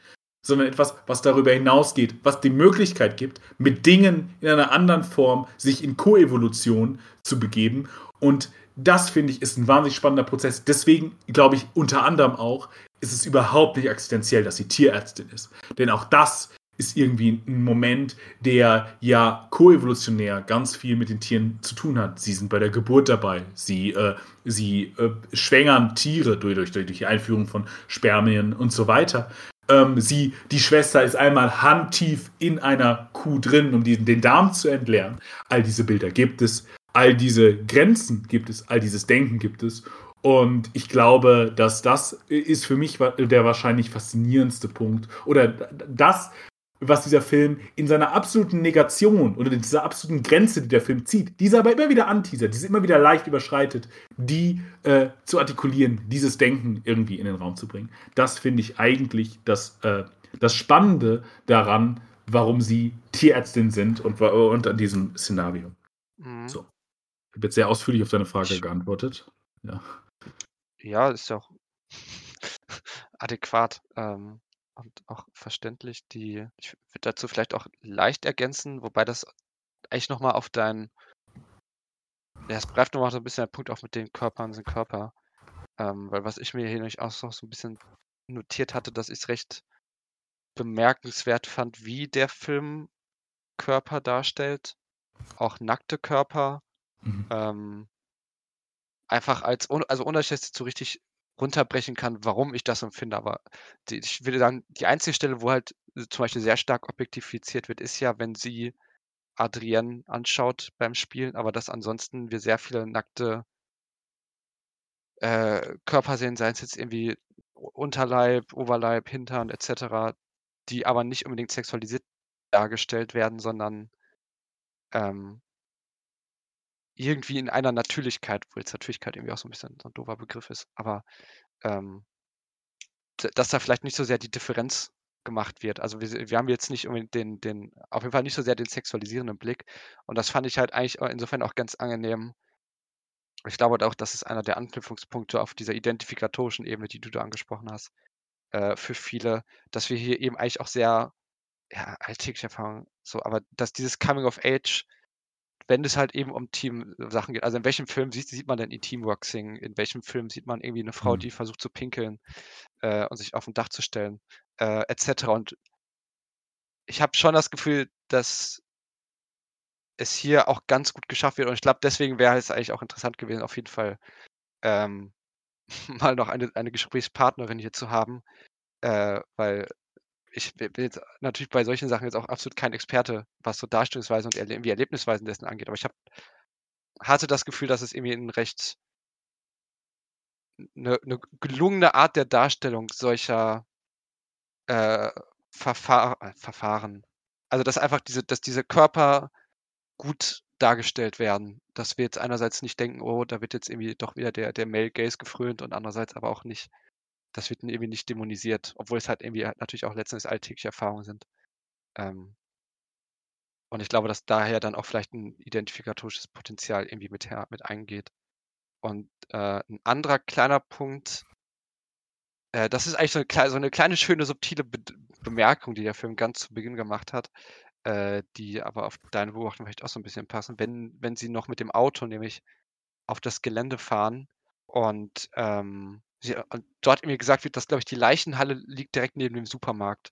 A: sondern etwas, was darüber hinausgeht, was die Möglichkeit gibt, mit Dingen in einer anderen Form sich in Koevolution zu begeben. Und das, finde ich, ist ein wahnsinnig spannender Prozess. Deswegen glaube ich unter anderem auch, ist es überhaupt nicht existenziell, dass sie Tierärztin ist. Denn auch das ist irgendwie ein Moment, der ja koevolutionär ganz viel mit den Tieren zu tun hat. Sie sind bei der Geburt dabei. Sie, äh, sie äh, schwängern Tiere durch, durch, durch die Einführung von Spermien und so weiter. Ähm, sie, die Schwester ist einmal handtief in einer Kuh drin, um diesen, den Darm zu entleeren. All diese Bilder gibt es. All diese Grenzen gibt es. All dieses Denken gibt es. Und ich glaube, dass das ist für mich der wahrscheinlich faszinierendste Punkt. Oder das, was dieser Film in seiner absoluten Negation oder in dieser absoluten Grenze, die der Film zieht, diese aber immer wieder anteasert, diese immer wieder leicht überschreitet, die äh, zu artikulieren, dieses Denken irgendwie in den Raum zu bringen. Das finde ich eigentlich das, äh, das Spannende daran, warum sie Tierärztin sind und, und an diesem Szenario. Mhm. So. Ich habe jetzt sehr ausführlich auf deine Frage geantwortet. Ja,
B: ja ist ja auch adäquat. Ähm, und auch verständlich. Die ich würde dazu vielleicht auch leicht ergänzen, wobei das eigentlich noch mal auf dein ja, es greift noch mal so ein bisschen der Punkt auf mit den Körpern sind Körper. Ähm, weil was ich mir hier nämlich auch noch so ein bisschen notiert hatte, dass ich es recht bemerkenswert fand, wie der Film Körper darstellt, auch nackte Körper. Mhm. Ähm, einfach als also ohne dass ich jetzt so richtig runterbrechen kann, warum ich das empfinde. Aber die, ich würde sagen, die einzige Stelle, wo halt zum Beispiel sehr stark objektifiziert wird, ist ja, wenn sie Adrienne anschaut beim Spielen, aber dass ansonsten wir sehr viele nackte äh, Körper sehen, seien es jetzt irgendwie Unterleib, Oberleib, Hintern etc., die aber nicht unbedingt sexualisiert dargestellt werden, sondern ähm, irgendwie in einer Natürlichkeit, wo jetzt Natürlichkeit irgendwie auch so ein bisschen so ein doofer Begriff ist, aber ähm, dass da vielleicht nicht so sehr die Differenz gemacht wird. Also wir, wir haben jetzt nicht unbedingt den, den, auf jeden Fall nicht so sehr den sexualisierenden Blick. Und das fand ich halt eigentlich insofern auch ganz angenehm. Ich glaube auch, das ist einer der Anknüpfungspunkte auf dieser identifikatorischen Ebene, die du da angesprochen hast, äh, für viele, dass wir hier eben eigentlich auch sehr, ja, alltägliche Erfahrungen, so, aber dass dieses Coming of Age wenn es halt eben um Team-Sachen geht. Also in welchem Film sieht, sieht man denn die Teamwork singen? In welchem Film sieht man irgendwie eine Frau, mhm. die versucht zu pinkeln äh, und sich auf ein Dach zu stellen, äh, etc. Und ich habe schon das Gefühl, dass es hier auch ganz gut geschafft wird. Und ich glaube, deswegen wäre es eigentlich auch interessant gewesen, auf jeden Fall ähm, mal noch eine, eine Gesprächspartnerin hier zu haben. Äh, weil ich bin jetzt natürlich bei solchen Sachen jetzt auch absolut kein Experte, was so Darstellungsweise und irgendwie Erlebnisweisen dessen angeht, aber ich habe hatte das Gefühl, dass es irgendwie ein recht eine, eine gelungene Art der Darstellung solcher äh, Verfahr äh, Verfahren. Also dass einfach diese, dass diese Körper gut dargestellt werden. Dass wir jetzt einerseits nicht denken, oh, da wird jetzt irgendwie doch wieder der, der Male Gaze gefrönt und andererseits aber auch nicht das wird irgendwie nicht dämonisiert, obwohl es halt irgendwie halt natürlich auch letztendlich alltägliche Erfahrungen sind. Ähm, und ich glaube, dass daher dann auch vielleicht ein identifikatorisches Potenzial irgendwie mit, mit eingeht. Und äh, ein anderer kleiner Punkt, äh, das ist eigentlich so eine, so eine, kleine, schöne, subtile Be Bemerkung, die der Film ganz zu Beginn gemacht hat, äh, die aber auf deine Beobachtung vielleicht auch so ein bisschen passen. Wenn, wenn sie noch mit dem Auto nämlich auf das Gelände fahren und ähm, Sie, und dort mir gesagt wird, dass, glaube ich, die Leichenhalle liegt direkt neben dem Supermarkt.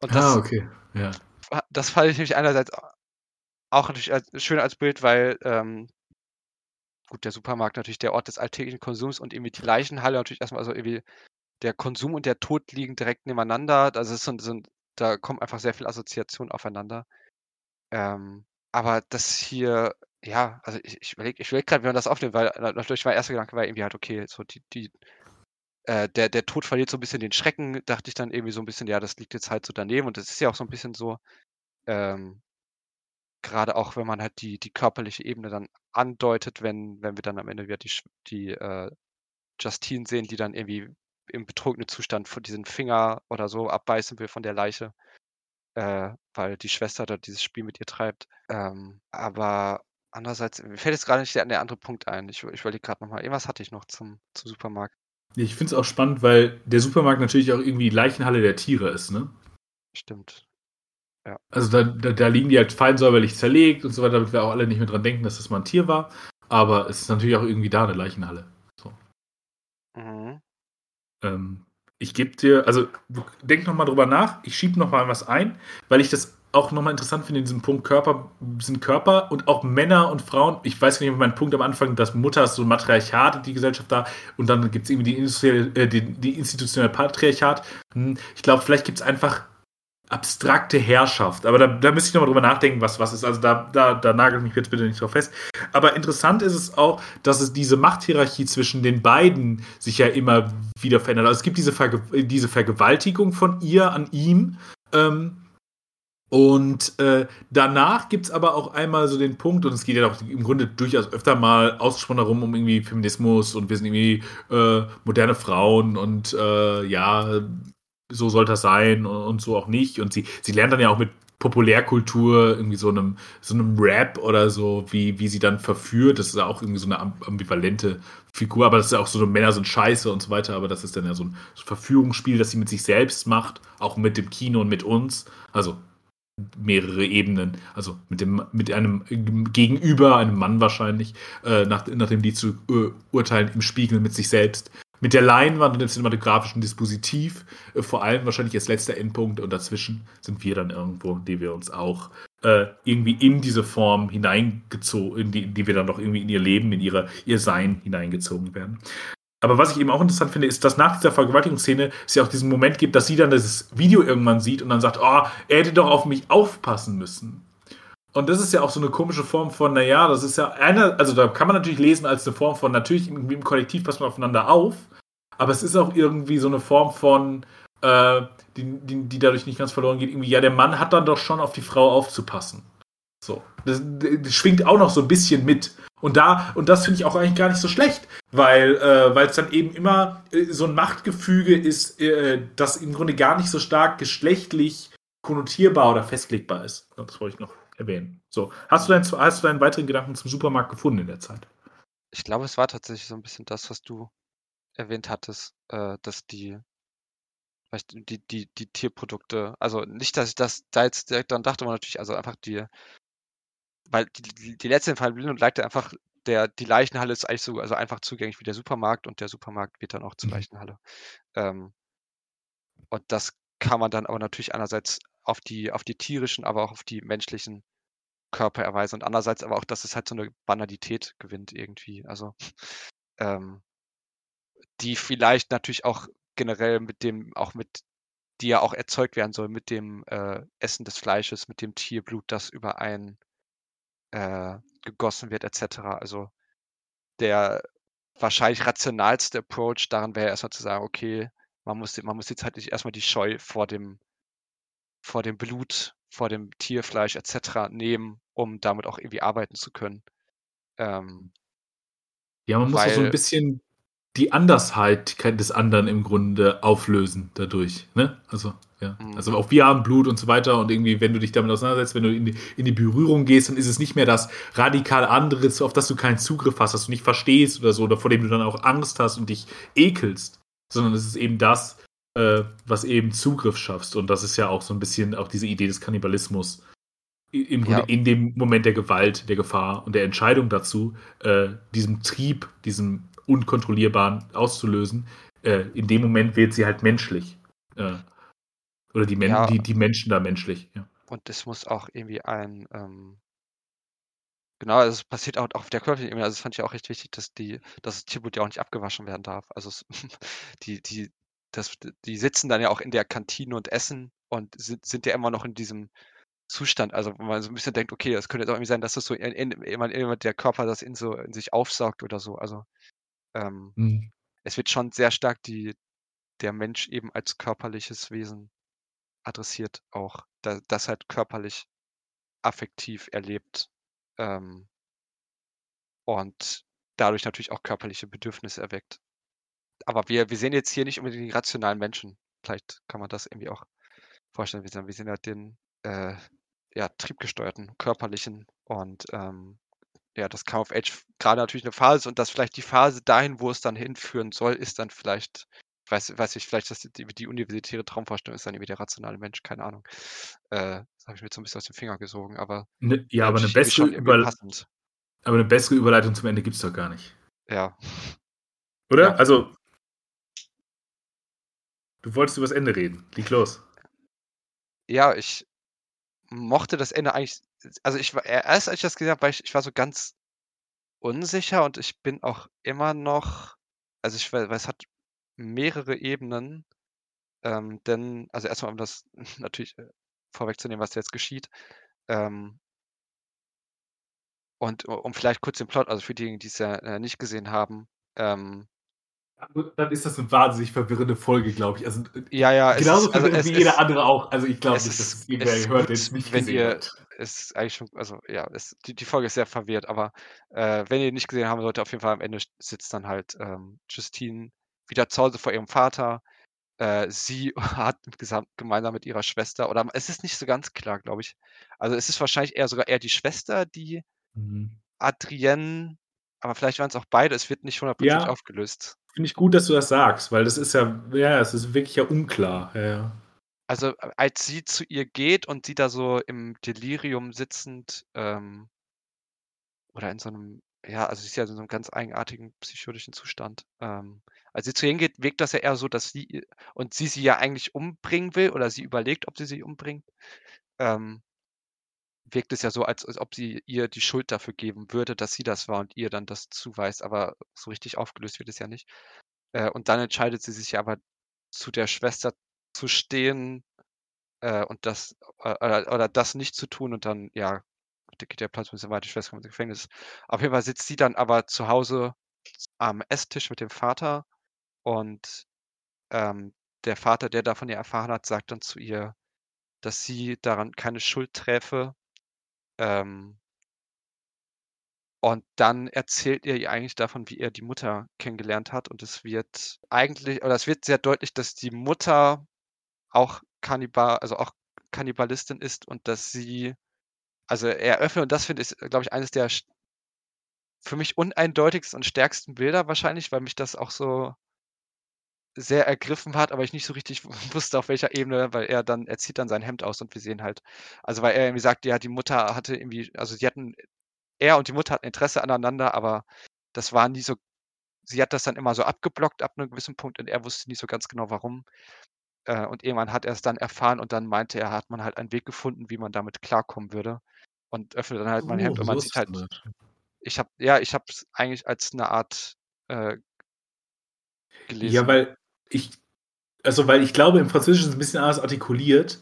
B: Und das,
A: ah, okay. Ja.
B: Das fand ich nämlich einerseits auch natürlich als, schön als Bild, weil ähm, gut, der Supermarkt natürlich der Ort des alltäglichen Konsums und irgendwie die Leichenhalle natürlich erstmal, also irgendwie der Konsum und der Tod liegen direkt nebeneinander. Also es sind, sind da kommen einfach sehr viele Assoziationen aufeinander. Ähm, aber das hier, ja, also ich, überlege ich überleg gerade, wie man das aufnimmt, weil natürlich mein erster Gedanke war irgendwie halt, okay, so die, die äh, der, der Tod verliert so ein bisschen den Schrecken, dachte ich dann irgendwie so ein bisschen, ja, das liegt jetzt halt so daneben. Und das ist ja auch so ein bisschen so, ähm, gerade auch, wenn man halt die, die körperliche Ebene dann andeutet, wenn, wenn wir dann am Ende wieder die, die äh, Justine sehen, die dann irgendwie im betrunkenen Zustand von diesen Finger oder so abbeißen will von der Leiche, äh, weil die Schwester da dieses Spiel mit ihr treibt. Ähm, aber andererseits, mir fällt jetzt gerade nicht der, der andere Punkt ein. Ich, ich überlege gerade nochmal, irgendwas hatte ich noch zum, zum Supermarkt.
A: Ich finde es auch spannend, weil der Supermarkt natürlich auch irgendwie die Leichenhalle der Tiere ist, ne?
B: stimmt.
A: Also da, da, da liegen die halt fein säuberlich zerlegt und so weiter, damit wir auch alle nicht mehr dran denken, dass das mal ein Tier war. Aber es ist natürlich auch irgendwie da eine Leichenhalle. So.
B: Mhm.
A: Ähm, ich gebe dir, also denk nochmal drüber nach, ich schiebe nochmal was ein, weil ich das auch nochmal interessant finde in diesem Punkt Körper sind Körper und auch Männer und Frauen. Ich weiß nicht, mein Punkt am Anfang, dass Mutter ist so ein Matriarchat, die Gesellschaft da und dann gibt es irgendwie die, äh, die, die institutionelle Patriarchat. Hm, ich glaube, vielleicht gibt es einfach abstrakte Herrschaft. Aber da, da müsste ich nochmal drüber nachdenken, was was ist. Also da, da, da nagelt mich jetzt bitte nicht drauf fest. Aber interessant ist es auch, dass es diese Machthierarchie zwischen den beiden sich ja immer wieder verändert. Also es gibt diese, Verge diese Vergewaltigung von ihr an ihm. Ähm, und äh, danach gibt es aber auch einmal so den Punkt, und es geht ja auch im Grunde durchaus öfter mal ausgesprochen darum, um irgendwie Feminismus und wir sind irgendwie äh, moderne Frauen und äh, ja, so soll das sein und, und, so auch nicht. Und sie, sie lernt dann ja auch mit Populärkultur, irgendwie so einem, so einem Rap oder so, wie, wie sie dann verführt. Das ist ja auch irgendwie so eine ambivalente Figur, aber das ist ja auch so, Männer sind scheiße und so weiter, aber das ist dann ja so ein Verführungsspiel, das sie mit sich selbst macht, auch mit dem Kino und mit uns. Also mehrere Ebenen, also mit dem mit einem Gegenüber, einem Mann wahrscheinlich, äh, nach, nachdem die zu äh, urteilen im Spiegel mit sich selbst. Mit der Leinwand und dem cinematografischen Dispositiv, äh, vor allem wahrscheinlich als letzter Endpunkt. Und dazwischen sind wir dann irgendwo, die wir uns auch äh, irgendwie in diese Form hineingezogen, in die, die wir dann doch irgendwie in ihr Leben, in ihre, ihr Sein hineingezogen werden. Aber was ich eben auch interessant finde, ist, dass nach dieser Vergewaltigungsszene es ja auch diesen Moment gibt, dass sie dann das Video irgendwann sieht und dann sagt, oh, er hätte doch auf mich aufpassen müssen. Und das ist ja auch so eine komische Form von, naja, das ist ja eine, also da kann man natürlich lesen als eine Form von, natürlich irgendwie im Kollektiv passt man aufeinander auf, aber es ist auch irgendwie so eine Form von, äh, die, die, die, dadurch nicht ganz verloren geht, irgendwie, ja, der Mann hat dann doch schon auf die Frau aufzupassen. So. Das, das schwingt auch noch so ein bisschen mit. Und da, und das finde ich auch eigentlich gar nicht so schlecht, weil äh, es dann eben immer äh, so ein Machtgefüge ist, äh, das im Grunde gar nicht so stark geschlechtlich konnotierbar oder festlegbar ist. Das wollte ich noch erwähnen. So, hast du, deinen, hast du deinen weiteren Gedanken zum Supermarkt gefunden in der Zeit?
B: Ich glaube, es war tatsächlich so ein bisschen das, was du erwähnt hattest, äh, dass die, die, die, die Tierprodukte, also nicht, dass ich das da jetzt direkt dann dachte, aber natürlich, also einfach die, weil die, die, letzte Fall blind und Leite einfach, der, die Leichenhalle ist eigentlich so, also einfach zugänglich wie der Supermarkt und der Supermarkt wird dann auch zur mhm. Leichenhalle. Ähm, und das kann man dann aber natürlich einerseits auf die, auf die tierischen, aber auch auf die menschlichen Körper erweisen und andererseits aber auch, dass es halt so eine Banalität gewinnt irgendwie. Also ähm, die vielleicht natürlich auch generell mit dem, auch mit, die ja auch erzeugt werden soll mit dem äh, Essen des Fleisches, mit dem Tierblut, das über einen äh, gegossen wird, etc. Also der wahrscheinlich rationalste Approach daran wäre erstmal zu sagen, okay, man muss, man muss jetzt halt nicht erstmal die Scheu vor dem, vor dem Blut, vor dem Tierfleisch etc. nehmen, um damit auch irgendwie arbeiten zu können. Ähm,
A: ja, man muss auch so ein bisschen die Andersheit des anderen im Grunde auflösen dadurch. Ne? Also, ja. Mhm. Also auch wir haben Blut und so weiter und irgendwie, wenn du dich damit auseinandersetzt, wenn du in die, in die Berührung gehst, dann ist es nicht mehr das radikal andere, auf das du keinen Zugriff hast, das du nicht verstehst oder so, oder vor dem du dann auch Angst hast und dich ekelst, sondern es ist eben das, äh, was eben Zugriff schaffst. Und das ist ja auch so ein bisschen auch diese Idee des Kannibalismus. Im Grunde ja. in dem Moment der Gewalt, der Gefahr und der Entscheidung dazu, äh, diesem Trieb, diesem unkontrollierbaren auszulösen, äh, in dem Moment wird sie halt menschlich. Äh, oder die, Men ja. die, die Menschen da menschlich. Ja.
B: Und es muss auch irgendwie ein, ähm, genau, also es passiert auch, auch auf der körperlichen Ebene, also das fand ich auch recht wichtig, dass die, dass das Tierboot ja auch nicht abgewaschen werden darf. Also es, die, die, das, die sitzen dann ja auch in der Kantine und essen und sind, sind ja immer noch in diesem Zustand. Also, wo man so ein bisschen denkt, okay, das könnte jetzt auch irgendwie sein, dass das so in, in, in, der Körper das in so in sich aufsaugt oder so. Also, ähm, mhm. es wird schon sehr stark die, der Mensch eben als körperliches Wesen adressiert, auch, da, das halt körperlich affektiv erlebt ähm, und dadurch natürlich auch körperliche Bedürfnisse erweckt. Aber wir, wir sehen jetzt hier nicht unbedingt die rationalen Menschen. Vielleicht kann man das irgendwie auch vorstellen. Wir sehen, wir sehen halt den äh, ja, triebgesteuerten, körperlichen und ähm, ja, das Come of Age gerade natürlich eine Phase und dass vielleicht die Phase dahin, wo es dann hinführen soll, ist dann vielleicht weiß, weiß ich, vielleicht, dass die, die universitäre Traumvorstellung ist dann irgendwie der rationale Mensch, keine Ahnung. Äh, das habe ich mir jetzt so ein bisschen aus dem Finger gesogen, aber.
A: Ne, ja, aber eine, bessere Über aber eine bessere Überleitung zum Ende gibt es doch gar nicht.
B: Ja.
A: Oder? Ja. Also. Du wolltest über das Ende reden. Leg los.
B: Ja, ich mochte das Ende eigentlich. Also ich war erst, als ich das gesehen habe, war ich, ich war so ganz unsicher und ich bin auch immer noch. Also ich weil es hat mehrere Ebenen. Ähm, denn, also erstmal, um das natürlich äh, vorwegzunehmen, was jetzt geschieht. Ähm, und um vielleicht kurz den Plot, also für diejenigen, die es ja äh, nicht gesehen haben, ähm,
A: dann ist das eine wahnsinnig verwirrende Folge, glaube ich. Also,
B: ja, ja.
A: Genauso ist, also wie jeder andere auch. Also ich glaube nicht, dass irgendwer hört, der es nicht
B: wenn gesehen ihr, hat. Ist eigentlich schon, also ja, es, die, die Folge ist sehr verwirrt, aber äh, wenn ihr nicht gesehen haben solltet, auf jeden Fall am Ende sitzt dann halt ähm, Justine wieder zu Hause vor ihrem Vater. Äh, sie hat gemeinsam mit ihrer Schwester, oder es ist nicht so ganz klar, glaube ich. Also es ist wahrscheinlich eher sogar eher die Schwester, die mhm. Adrienne, aber vielleicht waren es auch beide, es wird nicht hundertprozentig ja. aufgelöst.
A: Finde ich gut, dass du das sagst, weil das ist ja, ja, es ist wirklich ja unklar. Ja,
B: Also als sie zu ihr geht und sie da so im Delirium sitzend ähm, oder in so einem, ja, also sie ist ja in so einem ganz eigenartigen psychotischen Zustand. Ähm, als sie zu ihr geht, wirkt das ja eher so, dass sie und sie sie ja eigentlich umbringen will oder sie überlegt, ob sie sie umbringt. Ähm, wirkt es ja so, als, als ob sie ihr die Schuld dafür geben würde, dass sie das war und ihr dann das zuweist, aber so richtig aufgelöst wird es ja nicht. Äh, und dann entscheidet sie sich aber zu der Schwester zu stehen äh, und das äh, oder, oder, das nicht zu tun und dann, ja, geht der Platz ein bisschen weiter, die Schwester kommt ins Gefängnis. Auf jeden Fall sitzt sie dann aber zu Hause am Esstisch mit dem Vater und ähm, der Vater, der davon ihr erfahren hat, sagt dann zu ihr, dass sie daran keine Schuld träfe ähm und dann erzählt er ihr eigentlich davon, wie er die Mutter kennengelernt hat. Und es wird eigentlich, oder es wird sehr deutlich, dass die Mutter auch Kannibal, also auch Kannibalistin ist und dass sie, also er öffnet, und das finde ich, glaube ich, eines der für mich uneindeutigsten und stärksten Bilder wahrscheinlich, weil mich das auch so sehr ergriffen hat, aber ich nicht so richtig wusste, auf welcher Ebene, weil er dann, er zieht dann sein Hemd aus und wir sehen halt, also weil er irgendwie sagt, ja, die Mutter hatte irgendwie, also sie hatten, er und die Mutter hatten Interesse aneinander, aber das war nie so, sie hat das dann immer so abgeblockt ab einem gewissen Punkt und er wusste nicht so ganz genau warum. Äh, und irgendwann hat er es dann erfahren und dann meinte er, hat man halt einen Weg gefunden, wie man damit klarkommen würde. Und öffnet dann halt mein oh, Hemd und man sieht halt, ich habe, ja, ich habe es eigentlich als eine Art äh,
A: gelesen. Ja, weil ich, also weil ich glaube, im Französischen ist es ein bisschen anders artikuliert,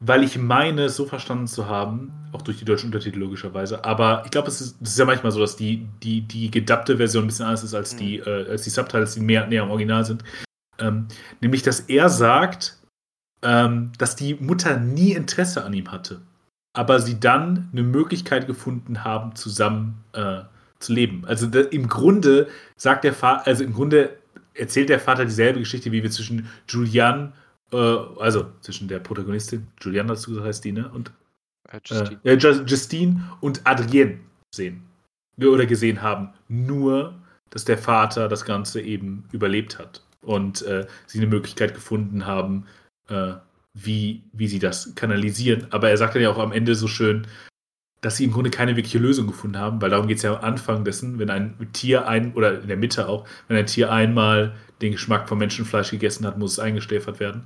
A: weil ich meine, es so verstanden zu haben, auch durch die deutschen Untertitel logischerweise, aber ich glaube, es ist, ist ja manchmal so, dass die, die, die gedappte Version ein bisschen anders ist als die, mhm. äh, als die Subtitles, die mehr näher am Original sind. Ähm, nämlich, dass er sagt, ähm, dass die Mutter nie Interesse an ihm hatte, aber sie dann eine Möglichkeit gefunden haben, zusammen äh, zu leben. Also da, im Grunde sagt der Vater, also im Grunde erzählt der Vater dieselbe Geschichte, wie wir zwischen Julian, äh, also zwischen der Protagonistin, Julian dazu heißt die, ne? Und äh, Justine. Äh, Justine und Adrienne sehen. Oder gesehen haben. Nur, dass der Vater das Ganze eben überlebt hat. Und äh, sie eine Möglichkeit gefunden haben, äh, wie, wie sie das kanalisieren. Aber er sagt dann ja auch am Ende so schön, dass sie im Grunde keine wirkliche Lösung gefunden haben, weil darum geht es ja am Anfang dessen, wenn ein Tier ein, oder in der Mitte auch, wenn ein Tier einmal den Geschmack von Menschenfleisch gegessen hat, muss es eingestäfert werden.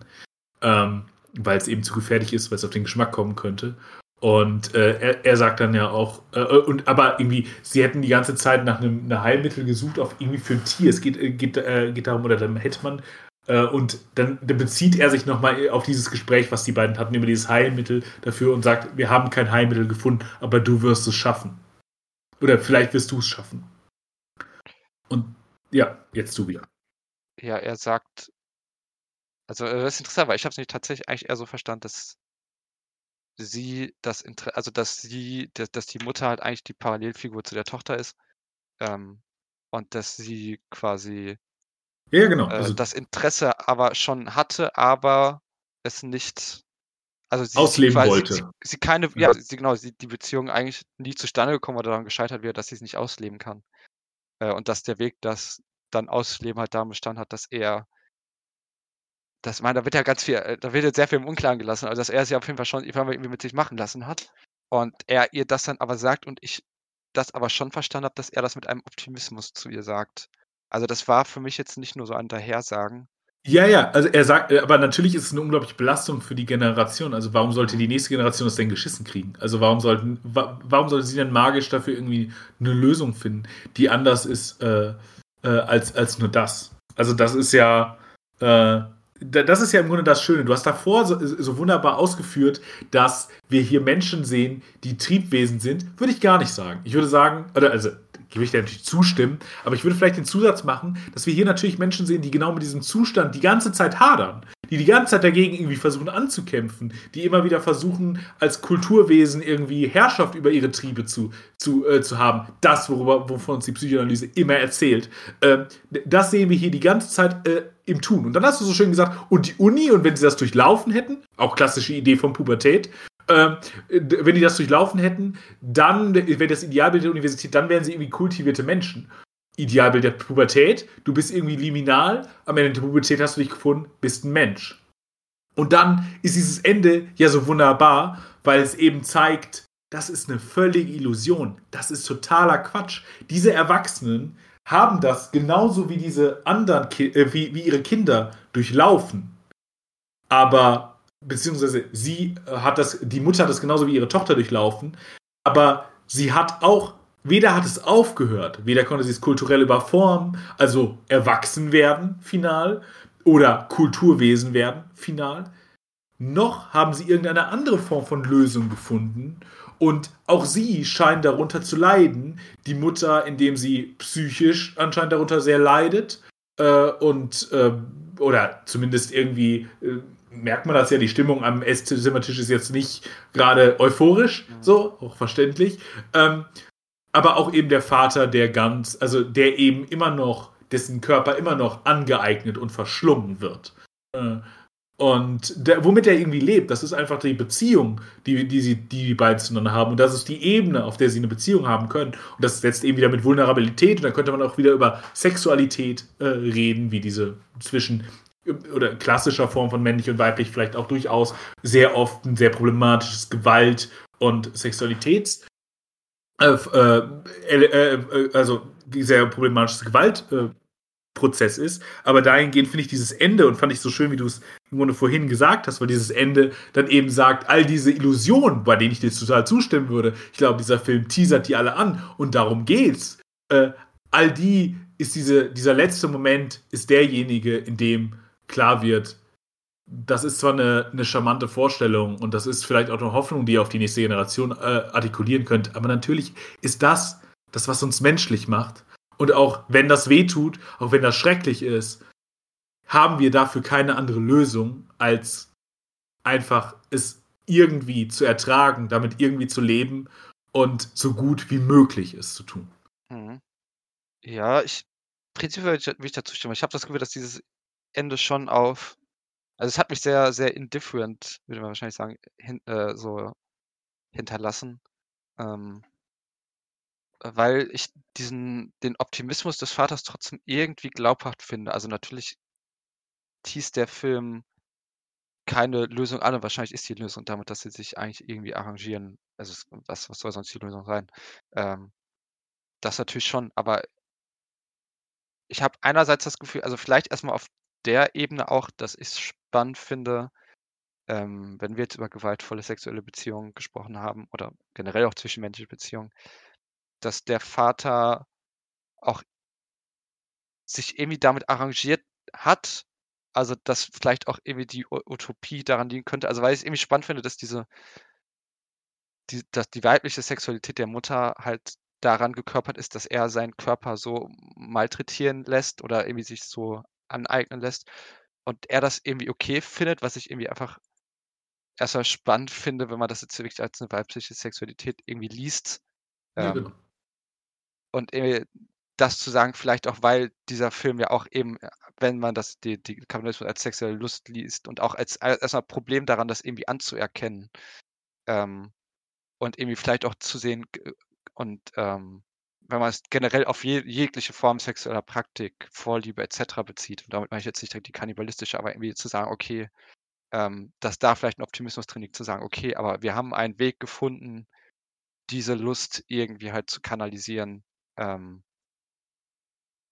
A: Ähm, weil es eben zu gefährlich ist, weil es auf den Geschmack kommen könnte. Und äh, er, er, sagt dann ja auch, äh, und aber irgendwie, sie hätten die ganze Zeit nach einem, einem Heilmittel gesucht, auf irgendwie für ein Tier. Es geht, äh, geht, äh, geht darum, oder dann hätte man äh, und dann, dann, bezieht er sich nochmal auf dieses Gespräch, was die beiden hatten, über dieses Heilmittel dafür und sagt, wir haben kein Heilmittel gefunden, aber du wirst es schaffen. Oder vielleicht wirst du es schaffen. Und ja, jetzt du wieder.
B: Ja, er sagt, also das ist interessant, weil ich habe es nicht tatsächlich eigentlich eher so verstanden, dass sie das Interesse, also dass sie, dass, dass, die Mutter halt eigentlich die Parallelfigur zu der Tochter ist ähm, und dass sie quasi
A: ja, genau.
B: Äh, also das Interesse aber schon hatte, aber es nicht
A: also sie, ausleben
B: quasi,
A: wollte.
B: Sie, sie keine, ja, ja sie, genau, sie, die Beziehung eigentlich nie zustande gekommen oder daran gescheitert wird, dass sie es nicht ausleben kann. Äh, und dass der Weg, das dann ausleben halt darin bestand hat, dass er das, meine, da wird ja ganz viel, äh, da wird jetzt sehr viel im Unklaren gelassen, also dass er es ja auf jeden Fall schon irgendwie mit sich machen lassen hat. Und er ihr das dann aber sagt und ich das aber schon verstanden habe, dass er das mit einem Optimismus zu ihr sagt. Also das war für mich jetzt nicht nur so ein Dahersagen.
A: Ja, ja, also er sagt, äh, aber natürlich ist es eine unglaubliche Belastung für die Generation. Also warum sollte die nächste Generation das denn geschissen kriegen? Also warum sollten, warum sollte sie denn magisch dafür irgendwie eine Lösung finden, die anders ist äh, äh, als, als nur das? Also das ist ja, äh, das ist ja im Grunde das Schöne. Du hast davor so, so, wunderbar ausgeführt, dass wir hier Menschen sehen, die Triebwesen sind. Würde ich gar nicht sagen. Ich würde sagen, oder also würde ich dir natürlich zustimmen, aber ich würde vielleicht den Zusatz machen, dass wir hier natürlich Menschen sehen, die genau mit diesem Zustand die ganze Zeit hadern, die die ganze Zeit dagegen irgendwie versuchen anzukämpfen, die immer wieder versuchen, als Kulturwesen irgendwie Herrschaft über ihre Triebe zu, zu, äh, zu haben. Das, worüber, wovon uns die Psychoanalyse immer erzählt. Ähm, das sehen wir hier die ganze Zeit äh, im Tun. Und dann hast du so schön gesagt, und die Uni, und wenn sie das durchlaufen hätten, auch klassische Idee von Pubertät, ähm, wenn die das durchlaufen hätten, dann wäre das Idealbild der Universität, dann wären sie irgendwie kultivierte Menschen. Idealbild der Pubertät, du bist irgendwie liminal, am Ende der Pubertät hast du dich gefunden, bist ein Mensch. Und dann ist dieses Ende ja so wunderbar, weil es eben zeigt, das ist eine völlige Illusion. Das ist totaler Quatsch. Diese Erwachsenen haben das genauso wie diese anderen, äh, wie, wie ihre Kinder durchlaufen. Aber beziehungsweise sie äh, hat das, die Mutter hat das genauso wie ihre Tochter durchlaufen, aber sie hat auch, weder hat es aufgehört, weder konnte sie es kulturell überformen, also erwachsen werden, final, oder Kulturwesen werden, final, noch haben sie irgendeine andere Form von Lösung gefunden. Und auch sie scheint darunter zu leiden. Die Mutter, indem sie psychisch anscheinend darunter sehr leidet. Äh, und äh, oder zumindest irgendwie äh, merkt man das ja, die Stimmung am Esszimmertisch ist jetzt nicht gerade euphorisch, mhm. so, auch verständlich. Ähm, aber auch eben der Vater, der ganz, also der eben immer noch, dessen Körper immer noch angeeignet und verschlungen wird. Äh, und der, womit er irgendwie lebt, das ist einfach die Beziehung, die, die, sie, die die beiden zueinander haben. Und das ist die Ebene, auf der sie eine Beziehung haben können. Und das setzt eben wieder mit Vulnerabilität. Und da könnte man auch wieder über Sexualität äh, reden, wie diese zwischen oder klassischer Form von männlich und weiblich vielleicht auch durchaus sehr oft ein sehr problematisches Gewalt- und Sexualitäts- äh, äh, äh, äh also sehr problematisches Gewaltprozess ist. Aber dahingehend finde ich dieses Ende und fand ich so schön, wie du es im Grunde vorhin gesagt hast, weil dieses Ende dann eben sagt, all diese Illusionen, bei denen ich dir total zustimmen würde, ich glaube, dieser Film teasert die alle an und darum geht's. Äh, all die ist diese, dieser letzte Moment, ist derjenige, in dem klar wird, das ist zwar eine, eine charmante Vorstellung und das ist vielleicht auch eine Hoffnung, die ihr auf die nächste Generation äh, artikulieren könnt, aber natürlich ist das das, was uns menschlich macht. Und auch wenn das weh tut, auch wenn das schrecklich ist, haben wir dafür keine andere Lösung, als einfach es irgendwie zu ertragen, damit irgendwie zu leben und so gut wie möglich es zu tun.
B: Mhm. Ja, ich prinzipiell will ich dazu stimmen. Ich habe das Gefühl, dass dieses Ende schon auf also, es hat mich sehr, sehr indifferent, würde man wahrscheinlich sagen, hin äh, so hinterlassen, ähm weil ich diesen den Optimismus des Vaters trotzdem irgendwie glaubhaft finde. Also, natürlich teast der Film keine Lösung an und wahrscheinlich ist die Lösung damit, dass sie sich eigentlich irgendwie arrangieren. Also, was was soll sonst die Lösung sein? Ähm, das natürlich schon, aber ich habe einerseits das Gefühl also, vielleicht erstmal auf der Ebene auch, dass ich's spannend finde, ähm, wenn wir jetzt über gewaltvolle sexuelle Beziehungen gesprochen haben oder generell auch zwischenmenschliche Beziehungen, dass der Vater auch sich irgendwie damit arrangiert hat, also, dass vielleicht auch irgendwie die Utopie daran liegen könnte. Also, weil ich's irgendwie spannend finde, dass diese die dass die weibliche Sexualität der Mutter halt daran gekörpert ist, dass er seinen Körper so malträtieren lässt oder irgendwie sich so aneignen lässt und er das irgendwie okay findet, was ich irgendwie einfach erstmal spannend finde, wenn man das jetzt wirklich als eine weibliche Sexualität irgendwie liest. Ja, ähm, genau. Und irgendwie das zu sagen, vielleicht auch, weil dieser Film ja auch eben, äh, wenn man das die die Kapitalismus als sexuelle Lust liest und auch als als erst Problem daran, das irgendwie anzuerkennen. Ähm, und irgendwie vielleicht auch zu sehen und, ähm, wenn man es generell auf je, jegliche Form sexueller Praktik, Vorliebe etc. bezieht, und damit meine ich jetzt nicht direkt die kannibalistische, aber irgendwie zu sagen, okay, ähm, dass da vielleicht ein Optimismus drin liegt, zu sagen, okay, aber wir haben einen Weg gefunden, diese Lust irgendwie halt zu kanalisieren. Ähm,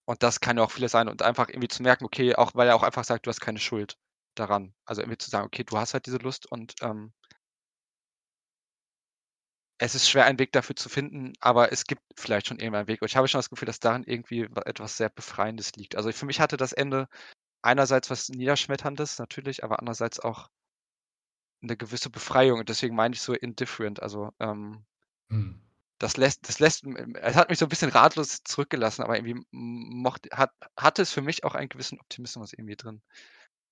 B: und das kann ja auch vieles sein und einfach irgendwie zu merken, okay, auch weil er auch einfach sagt, du hast keine Schuld daran. Also irgendwie zu sagen, okay, du hast halt diese Lust und ähm, es ist schwer, einen Weg dafür zu finden, aber es gibt vielleicht schon irgendeinen Weg. Und ich habe schon das Gefühl, dass darin irgendwie etwas sehr Befreiendes liegt. Also für mich hatte das Ende einerseits was Niederschmetterndes natürlich, aber andererseits auch eine gewisse Befreiung. Und deswegen meine ich so indifferent. Also ähm, hm. das lässt, das lässt, es hat mich so ein bisschen ratlos zurückgelassen, aber irgendwie mochte, hat, hatte es für mich auch einen gewissen Optimismus irgendwie drin.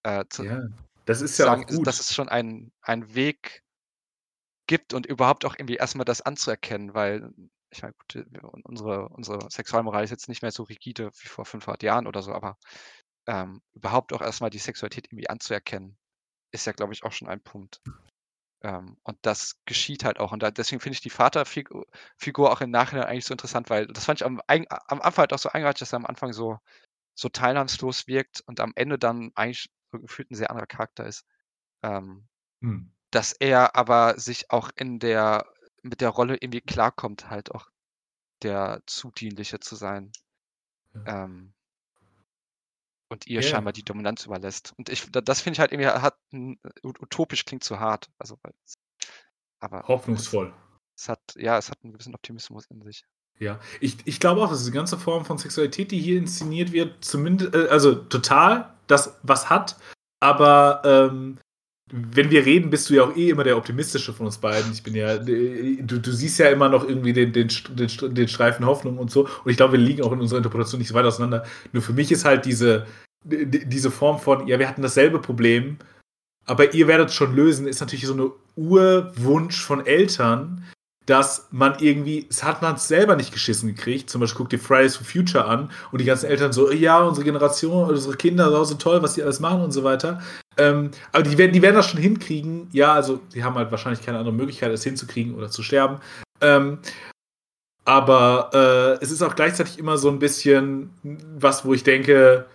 A: Äh, zu, ja, das ist ja sagen, auch gut.
B: Dass es schon ein, ein Weg gibt und überhaupt auch irgendwie erstmal das anzuerkennen, weil ich meine, gut, unsere, unsere Sexualmoral ist jetzt nicht mehr so rigide wie vor 500 Jahren oder so, aber ähm, überhaupt auch erstmal die Sexualität irgendwie anzuerkennen, ist ja, glaube ich, auch schon ein Punkt. Ähm, und das geschieht halt auch. Und da, deswegen finde ich die Vaterfigur auch im Nachhinein eigentlich so interessant, weil das fand ich am, am Anfang halt auch so eingereicht, dass er am Anfang so, so teilnahmslos wirkt und am Ende dann eigentlich so gefühlt ein sehr anderer Charakter ist. Ähm, hm. Dass er aber sich auch in der, mit der Rolle irgendwie klarkommt, halt auch der Zudienliche zu sein. Ja. Ähm, und ihr yeah. scheinbar die Dominanz überlässt. Und ich, das finde ich halt irgendwie hat utopisch klingt zu hart. Also,
A: aber hoffnungsvoll.
B: Es, es, hat, ja, es hat einen gewissen Optimismus in sich.
A: Ja, ich, ich glaube auch, dass die ganze Form von Sexualität, die hier inszeniert wird, zumindest, äh, also total das was hat, aber ähm, wenn wir reden, bist du ja auch eh immer der optimistische von uns beiden. Ich bin ja, du, du siehst ja immer noch irgendwie den, den, den, den Streifen Hoffnung und so. Und ich glaube, wir liegen auch in unserer Interpretation nicht so weit auseinander. Nur für mich ist halt diese, diese Form von, ja, wir hatten dasselbe Problem, aber ihr werdet es schon lösen, ist natürlich so eine Urwunsch von Eltern, dass man irgendwie, es hat man selber nicht geschissen gekriegt. Zum Beispiel guck dir Fridays for Future an und die ganzen Eltern so, ja, unsere Generation, unsere Kinder, so toll, was die alles machen und so weiter. Ähm, aber die werden, die werden das schon hinkriegen. Ja, also die haben halt wahrscheinlich keine andere Möglichkeit, es hinzukriegen oder zu sterben. Ähm, aber äh, es ist auch gleichzeitig immer so ein bisschen was, wo ich denke,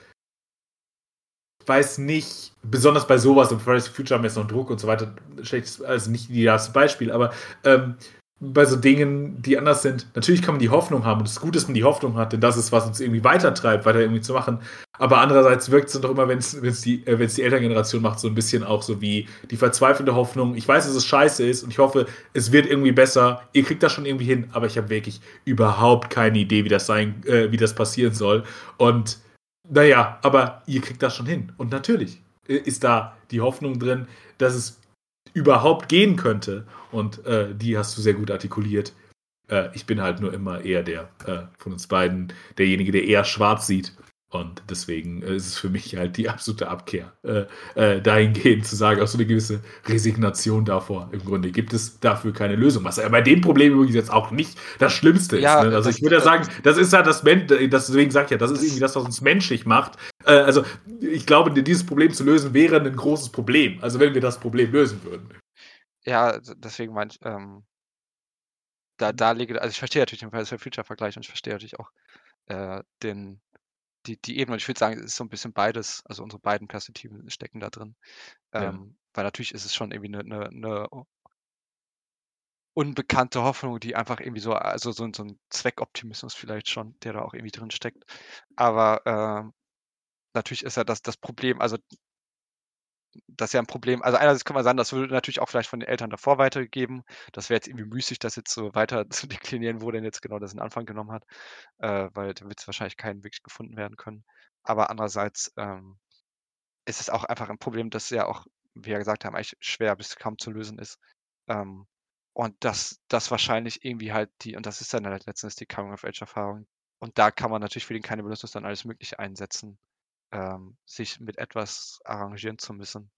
A: ich weiß nicht, besonders bei sowas und Fridays for Future haben jetzt noch Druck und so weiter, schlechtes, also nicht erste Beispiel, aber ähm, bei so Dingen, die anders sind, natürlich kann man die Hoffnung haben und es ist gut, dass man die Hoffnung hat, denn das ist, was uns irgendwie weitertreibt, weiter irgendwie zu machen. Aber andererseits wirkt es dann doch immer, wenn es die, äh, die Elterngeneration macht, so ein bisschen auch so wie die verzweifelte Hoffnung. Ich weiß, dass es scheiße ist und ich hoffe, es wird irgendwie besser. Ihr kriegt das schon irgendwie hin, aber ich habe wirklich überhaupt keine Idee, wie das sein, äh, wie das passieren soll. Und naja, aber ihr kriegt das schon hin. Und natürlich äh, ist da die Hoffnung drin, dass es überhaupt gehen könnte. Und äh, die hast du sehr gut artikuliert. Äh, ich bin halt nur immer eher der äh, von uns beiden, derjenige, der eher schwarz sieht. Und deswegen äh, ist es für mich halt die absolute Abkehr, äh, äh, dahingehend zu sagen, auch so eine gewisse Resignation davor. Im Grunde gibt es dafür keine Lösung. Was ja bei dem Problem übrigens jetzt auch nicht das Schlimmste ja, ist. Ne? Also ich würde ja sagen, das ist ja das, Men deswegen sagt ja, das ist irgendwie das, was uns menschlich macht. Äh, also ich glaube, dieses Problem zu lösen wäre ein großes Problem. Also wenn wir das Problem lösen würden.
B: Ja, deswegen meine ich, ähm, da, da liege, also ich verstehe natürlich den Fridays for Future Vergleich und ich verstehe natürlich auch äh, den, die, die Ebene. Und ich würde sagen, es ist so ein bisschen beides, also unsere beiden Perspektiven stecken da drin. Ja. Ähm, weil natürlich ist es schon irgendwie eine, eine, eine unbekannte Hoffnung, die einfach irgendwie so, also so, so ein Zweckoptimismus vielleicht schon, der da auch irgendwie drin steckt. Aber äh, natürlich ist ja das, das Problem, also das ist ja ein Problem. Also einerseits kann man sagen, das würde natürlich auch vielleicht von den Eltern davor weitergegeben. Das wäre jetzt irgendwie müßig, das jetzt so weiter zu deklinieren, wo denn jetzt genau das in Anfang genommen hat, äh, weil da wird es wahrscheinlich keinen wirklich gefunden werden können. Aber andererseits ähm, ist es auch einfach ein Problem, das ja auch, wie wir gesagt haben, eigentlich schwer bis kaum zu lösen ist. Ähm, und das, das wahrscheinlich irgendwie halt die, und das ist dann halt letztendlich die Coming-of-Age-Erfahrung. Und da kann man natürlich für den keine dann alles Mögliche einsetzen ähm, sich mit etwas arrangieren zu müssen,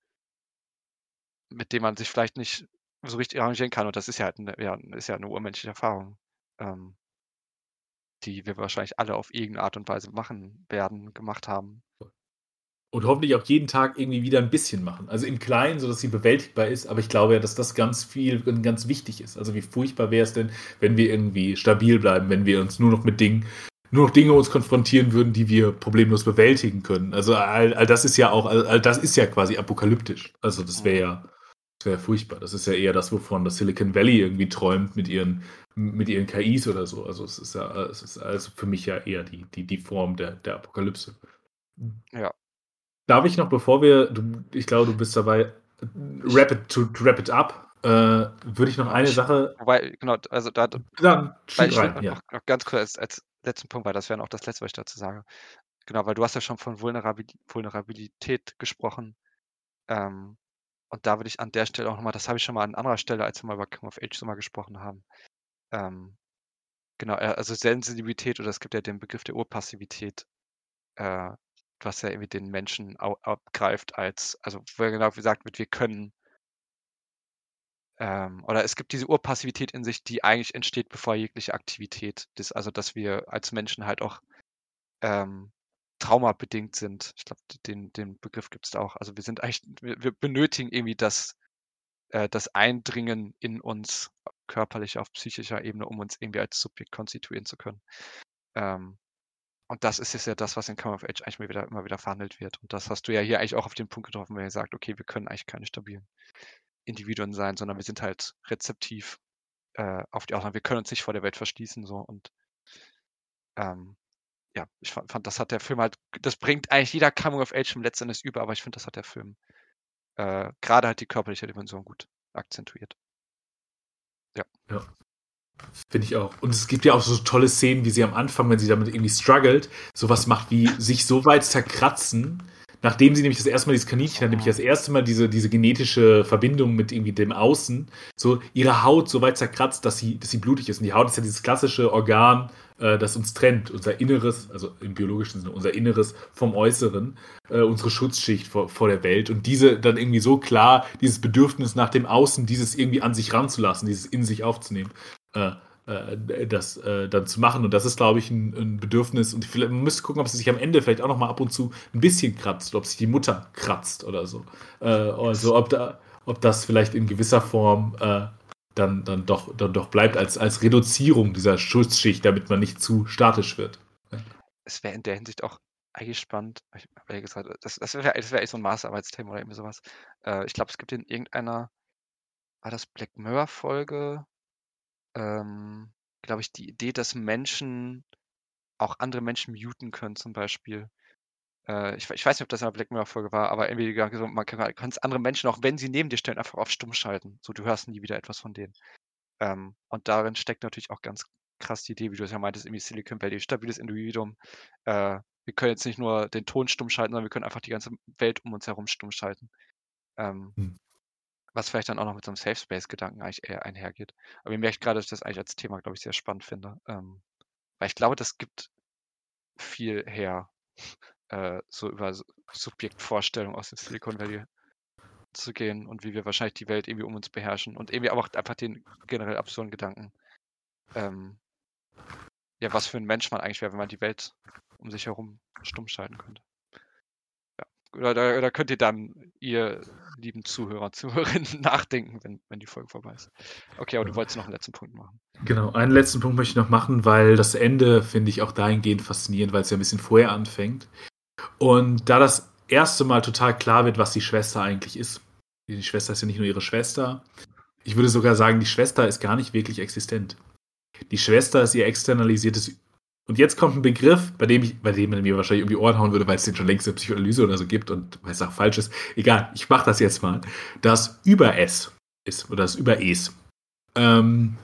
B: mit dem man sich vielleicht nicht so richtig arrangieren kann. Und das ist ja halt eine, ja, ist ja eine urmenschliche Erfahrung, ähm, die wir wahrscheinlich alle auf irgendeine Art und Weise machen werden, gemacht haben.
A: und hoffentlich auch jeden Tag irgendwie wieder ein bisschen machen. Also im Kleinen, sodass sie bewältigbar ist. Aber ich glaube ja, dass das ganz viel und ganz wichtig ist. Also wie furchtbar wäre es denn, wenn wir irgendwie stabil bleiben, wenn wir uns nur noch mit Dingen, nur noch Dinge uns konfrontieren würden, die wir problemlos bewältigen können. Also all, all das ist ja auch, all, all, das ist ja quasi apokalyptisch. Also das wäre ja, das wäre furchtbar. Das ist ja eher das, wovon das Silicon Valley irgendwie träumt mit ihren, mit ihren KIs oder so. Also es ist ja, es ist also für mich ja eher die, die, die Form der, der Apokalypse.
B: Ja,
A: Darf ich noch, bevor wir, du, ich glaube, du bist dabei, wrap it, to, to wrap it up, äh, würde ich noch eine Sache.
B: Wobei, genau, also da.
A: Dann
B: weil ich rein, ja. noch, noch, ganz kurz als, als letzten Punkt, weil das wäre auch das letzte, was ich dazu sage. Genau, weil du hast ja schon von Vulnerabilität gesprochen. Ähm, und da würde ich an der Stelle auch nochmal, das habe ich schon mal an anderer Stelle, als wir mal über Come of Age so mal gesprochen haben. Ähm, genau, äh, also Sensibilität oder es gibt ja den Begriff der Urpassivität, äh, was ja irgendwie den Menschen abgreift als, also wo genau gesagt wird, wir können ähm, oder es gibt diese Urpassivität in sich, die eigentlich entsteht, bevor jegliche Aktivität ist. Also dass wir als Menschen halt auch ähm, traumabedingt sind. Ich glaube, den, den Begriff gibt es auch. Also wir sind eigentlich, wir, wir benötigen irgendwie das, äh, das Eindringen in uns körperlich auf psychischer Ebene, um uns irgendwie als Subjekt konstituieren zu können. Ähm, und das ist ja das, was in Come of Age eigentlich immer wieder, immer wieder verhandelt wird. Und das hast du ja hier eigentlich auch auf den Punkt getroffen, wenn ihr sagt, okay, wir können eigentlich keine stabilen Individuen sein, sondern wir sind halt rezeptiv äh, auf die Ausnahme. Wir können uns nicht vor der Welt verschließen. So und ähm, ja, ich fand, fand, das hat der Film halt, das bringt eigentlich jeder Coming of Age im letzten Endes über, aber ich finde, das hat der Film äh, gerade halt die körperliche Dimension gut akzentuiert.
A: Ja. Ja. Finde ich auch. Und es gibt ja auch so tolle Szenen, wie sie am Anfang, wenn sie damit irgendwie struggelt, sowas macht wie sich so weit zerkratzen, nachdem sie nämlich das erste Mal dieses Kaninchen hat, nämlich das erste Mal diese, diese genetische Verbindung mit irgendwie dem Außen, so ihre Haut so weit zerkratzt, dass sie, dass sie blutig ist. Und die Haut ist ja dieses klassische Organ, äh, das uns trennt, unser Inneres, also im biologischen Sinne, unser Inneres vom Äußeren, äh, unsere Schutzschicht vor, vor der Welt. Und diese dann irgendwie so klar, dieses Bedürfnis nach dem Außen, dieses irgendwie an sich ranzulassen, dieses in sich aufzunehmen äh, äh, das äh, dann zu machen. Und das ist, glaube ich, ein, ein Bedürfnis. Und vielleicht, man müsste gucken, ob sie sich am Ende vielleicht auch noch mal ab und zu ein bisschen kratzt, ob sich die Mutter kratzt oder so. Äh, also ob, da, ob das vielleicht in gewisser Form äh, dann, dann, doch, dann doch bleibt als, als Reduzierung dieser Schutzschicht, damit man nicht zu statisch wird.
B: Ja. Es wäre in der Hinsicht auch eigentlich spannend. Ich habe gesagt, das, das wäre das wär echt so ein Masterarbeitsthema oder irgendwie sowas. Äh, ich glaube, es gibt in irgendeiner, war das Black Mirror-Folge? Ähm, glaube ich, die Idee, dass Menschen auch andere Menschen muten können, zum Beispiel. Äh, ich, ich, weiß nicht, ob das in der Black Mirror-Folge war, aber irgendwie so, man kann, kann andere Menschen, auch wenn sie neben dir stehen, einfach auf stumm schalten. So, du hörst nie wieder etwas von denen. Ähm, und darin steckt natürlich auch ganz krass die Idee, wie du es ja meintest, irgendwie Silicon Valley, stabiles Individuum. Äh, wir können jetzt nicht nur den Ton stumm schalten, sondern wir können einfach die ganze Welt um uns herum stumm schalten. Ähm, hm. Was vielleicht dann auch noch mit so einem Safe Space-Gedanken eigentlich eher einhergeht. Aber ihr merkt gerade, dass ich das eigentlich als Thema, glaube ich, sehr spannend finde. Ähm, weil ich glaube, das gibt viel her, äh, so über Subjektvorstellung aus dem Silicon Valley zu gehen und wie wir wahrscheinlich die Welt irgendwie um uns beherrschen und irgendwie auch einfach den generell absurden Gedanken, ähm, ja, was für ein Mensch man eigentlich wäre, wenn man die Welt um sich herum stumm schalten könnte. Oder da, da könnt ihr dann, ihr lieben Zuhörer, Zuhörerinnen nachdenken, wenn, wenn die Folge vorbei ist. Okay, aber du wolltest noch einen letzten Punkt machen.
A: Genau, einen letzten Punkt möchte ich noch machen, weil das Ende finde ich auch dahingehend faszinierend, weil es ja ein bisschen vorher anfängt. Und da das erste Mal total klar wird, was die Schwester eigentlich ist. Die Schwester ist ja nicht nur ihre Schwester. Ich würde sogar sagen, die Schwester ist gar nicht wirklich existent. Die Schwester ist ihr externalisiertes und jetzt kommt ein Begriff, bei dem, ich, bei dem man mir wahrscheinlich um die Ohren hauen würde, weil es den schon längst in Psychoanalyse oder so gibt und weil es auch falsch ist. Egal, ich mache das jetzt mal. Das Über-S ist, oder das Über-Es. Ähm,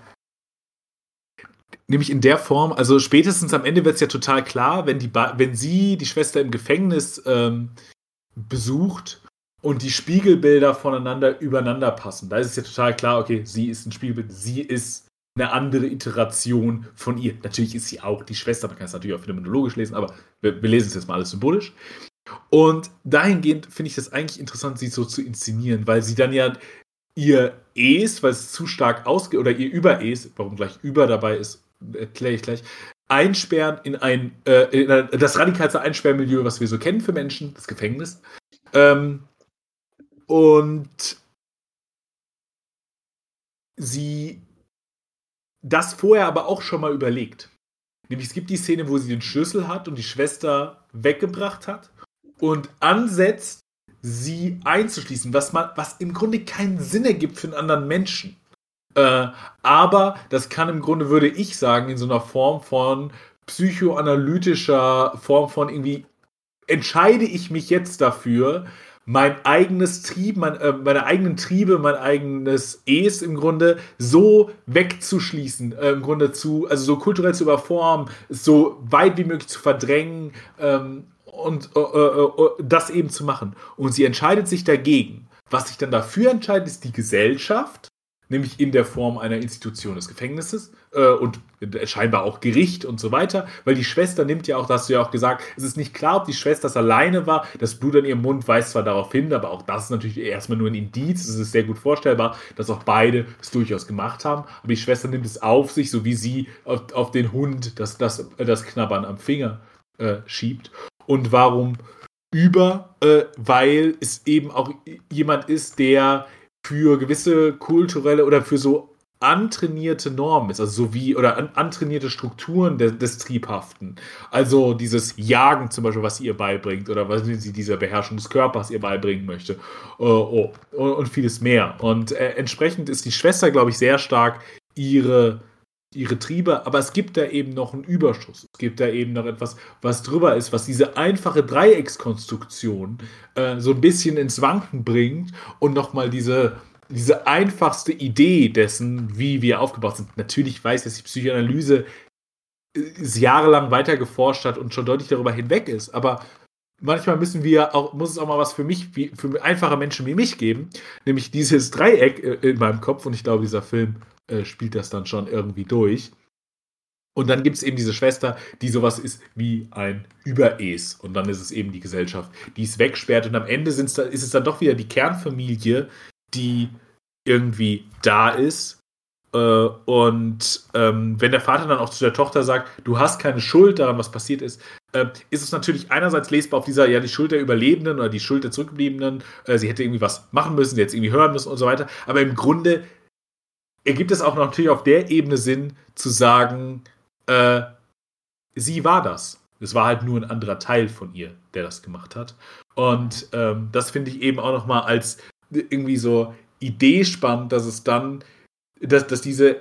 A: nämlich in der Form, also spätestens am Ende wird es ja total klar, wenn, die wenn sie die Schwester im Gefängnis ähm, besucht und die Spiegelbilder voneinander übereinander passen. Da ist es ja total klar, okay, sie ist ein Spiegelbild, sie ist eine andere Iteration von ihr. Natürlich ist sie auch die Schwester, man kann es natürlich auch phänomenologisch lesen, aber wir, wir lesen es jetzt mal alles symbolisch. Und dahingehend finde ich das eigentlich interessant, sie so zu inszenieren, weil sie dann ja ihr Es, weil es zu stark ausgeht, oder ihr Über-Es, warum gleich Über dabei ist, erkläre ich gleich, einsperren in ein, äh, in ein das radikalste Einsperrmilieu, was wir so kennen für Menschen, das Gefängnis. Ähm, und sie das vorher aber auch schon mal überlegt. Nämlich es gibt die Szene, wo sie den Schlüssel hat und die Schwester weggebracht hat und ansetzt, sie einzuschließen, was, man, was im Grunde keinen Sinn ergibt für einen anderen Menschen. Äh, aber das kann im Grunde, würde ich sagen, in so einer Form von psychoanalytischer Form von irgendwie, entscheide ich mich jetzt dafür, mein eigenes Trieb, mein, äh, meine eigenen Triebe, mein eigenes Es im Grunde so wegzuschließen, äh, im Grunde zu, also so kulturell zu überformen, so weit wie möglich zu verdrängen ähm, und äh, äh, äh das eben zu machen. Und sie entscheidet sich dagegen. Was sich dann dafür entscheidet, ist die Gesellschaft, nämlich in der Form einer Institution des Gefängnisses äh, und scheinbar auch Gericht und so weiter, weil die Schwester nimmt ja auch, das hast du ja auch gesagt, es ist nicht klar, ob die Schwester es alleine war, das Blut an ihrem Mund weist zwar darauf hin, aber auch das ist natürlich erstmal nur ein Indiz, es ist sehr gut vorstellbar, dass auch beide es durchaus gemacht haben, aber die Schwester nimmt es auf sich, so wie sie auf, auf den Hund das, das, das Knabbern am Finger äh, schiebt. Und warum über, äh, weil es eben auch jemand ist, der für gewisse kulturelle oder für so antrainierte Normen ist, also so wie, oder an, antrainierte Strukturen de, des Triebhaften. Also dieses Jagen zum Beispiel, was sie ihr beibringt, oder was sie dieser Beherrschung des Körpers ihr beibringen möchte, uh, oh, und vieles mehr. Und äh, entsprechend ist die Schwester, glaube ich, sehr stark ihre ihre Triebe, aber es gibt da eben noch einen Überschuss. Es gibt da eben noch etwas, was drüber ist, was diese einfache Dreieckskonstruktion äh, so ein bisschen ins Wanken bringt und nochmal diese, diese einfachste Idee dessen, wie wir aufgebaut sind. Natürlich weiß, dass die Psychoanalyse äh, jahrelang weiter geforscht hat und schon deutlich darüber hinweg ist, aber manchmal müssen wir auch, muss es auch mal was für mich, für einfache Menschen wie mich geben, nämlich dieses Dreieck äh, in meinem Kopf und ich glaube, dieser Film äh, spielt das dann schon irgendwie durch. Und dann gibt es eben diese Schwester, die sowas ist wie ein Überes. Und dann ist es eben die Gesellschaft, die es wegsperrt. Und am Ende ist es dann doch wieder die Kernfamilie, die irgendwie da ist. Äh, und ähm, wenn der Vater dann auch zu der Tochter sagt, du hast keine Schuld daran, was passiert ist, äh, ist es natürlich einerseits lesbar auf dieser, ja, die Schuld der Überlebenden oder die Schuld der Zurückgebliebenen. Äh, sie hätte irgendwie was machen müssen, sie hätte irgendwie hören müssen und so weiter. Aber im Grunde ergibt es auch natürlich auf der Ebene Sinn zu sagen, äh, sie war das. Es war halt nur ein anderer Teil von ihr, der das gemacht hat. Und ähm, das finde ich eben auch nochmal als irgendwie so Idee spannend, dass es dann, dass, dass diese,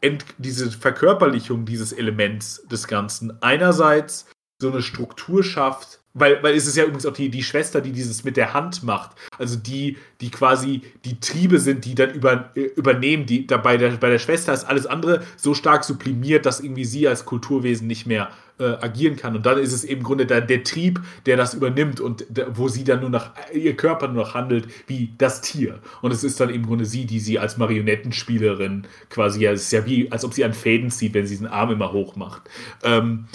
A: Ent, diese Verkörperlichung dieses Elements des Ganzen einerseits so eine Struktur schafft, weil, weil es ist ja übrigens auch die, die Schwester, die dieses mit der Hand macht. Also die, die quasi die Triebe sind, die dann über, äh, übernehmen. Die, da bei, der, bei der Schwester ist alles andere so stark sublimiert, dass irgendwie sie als Kulturwesen nicht mehr äh, agieren kann. Und dann ist es eben im Grunde der, der Trieb, der das übernimmt und der, wo sie dann nur noch, ihr Körper nur noch handelt wie das Tier. Und es ist dann im Grunde sie, die sie als Marionettenspielerin quasi, ja, es ist ja wie, als ob sie an Fäden zieht, wenn sie diesen Arm immer hoch macht. Ähm,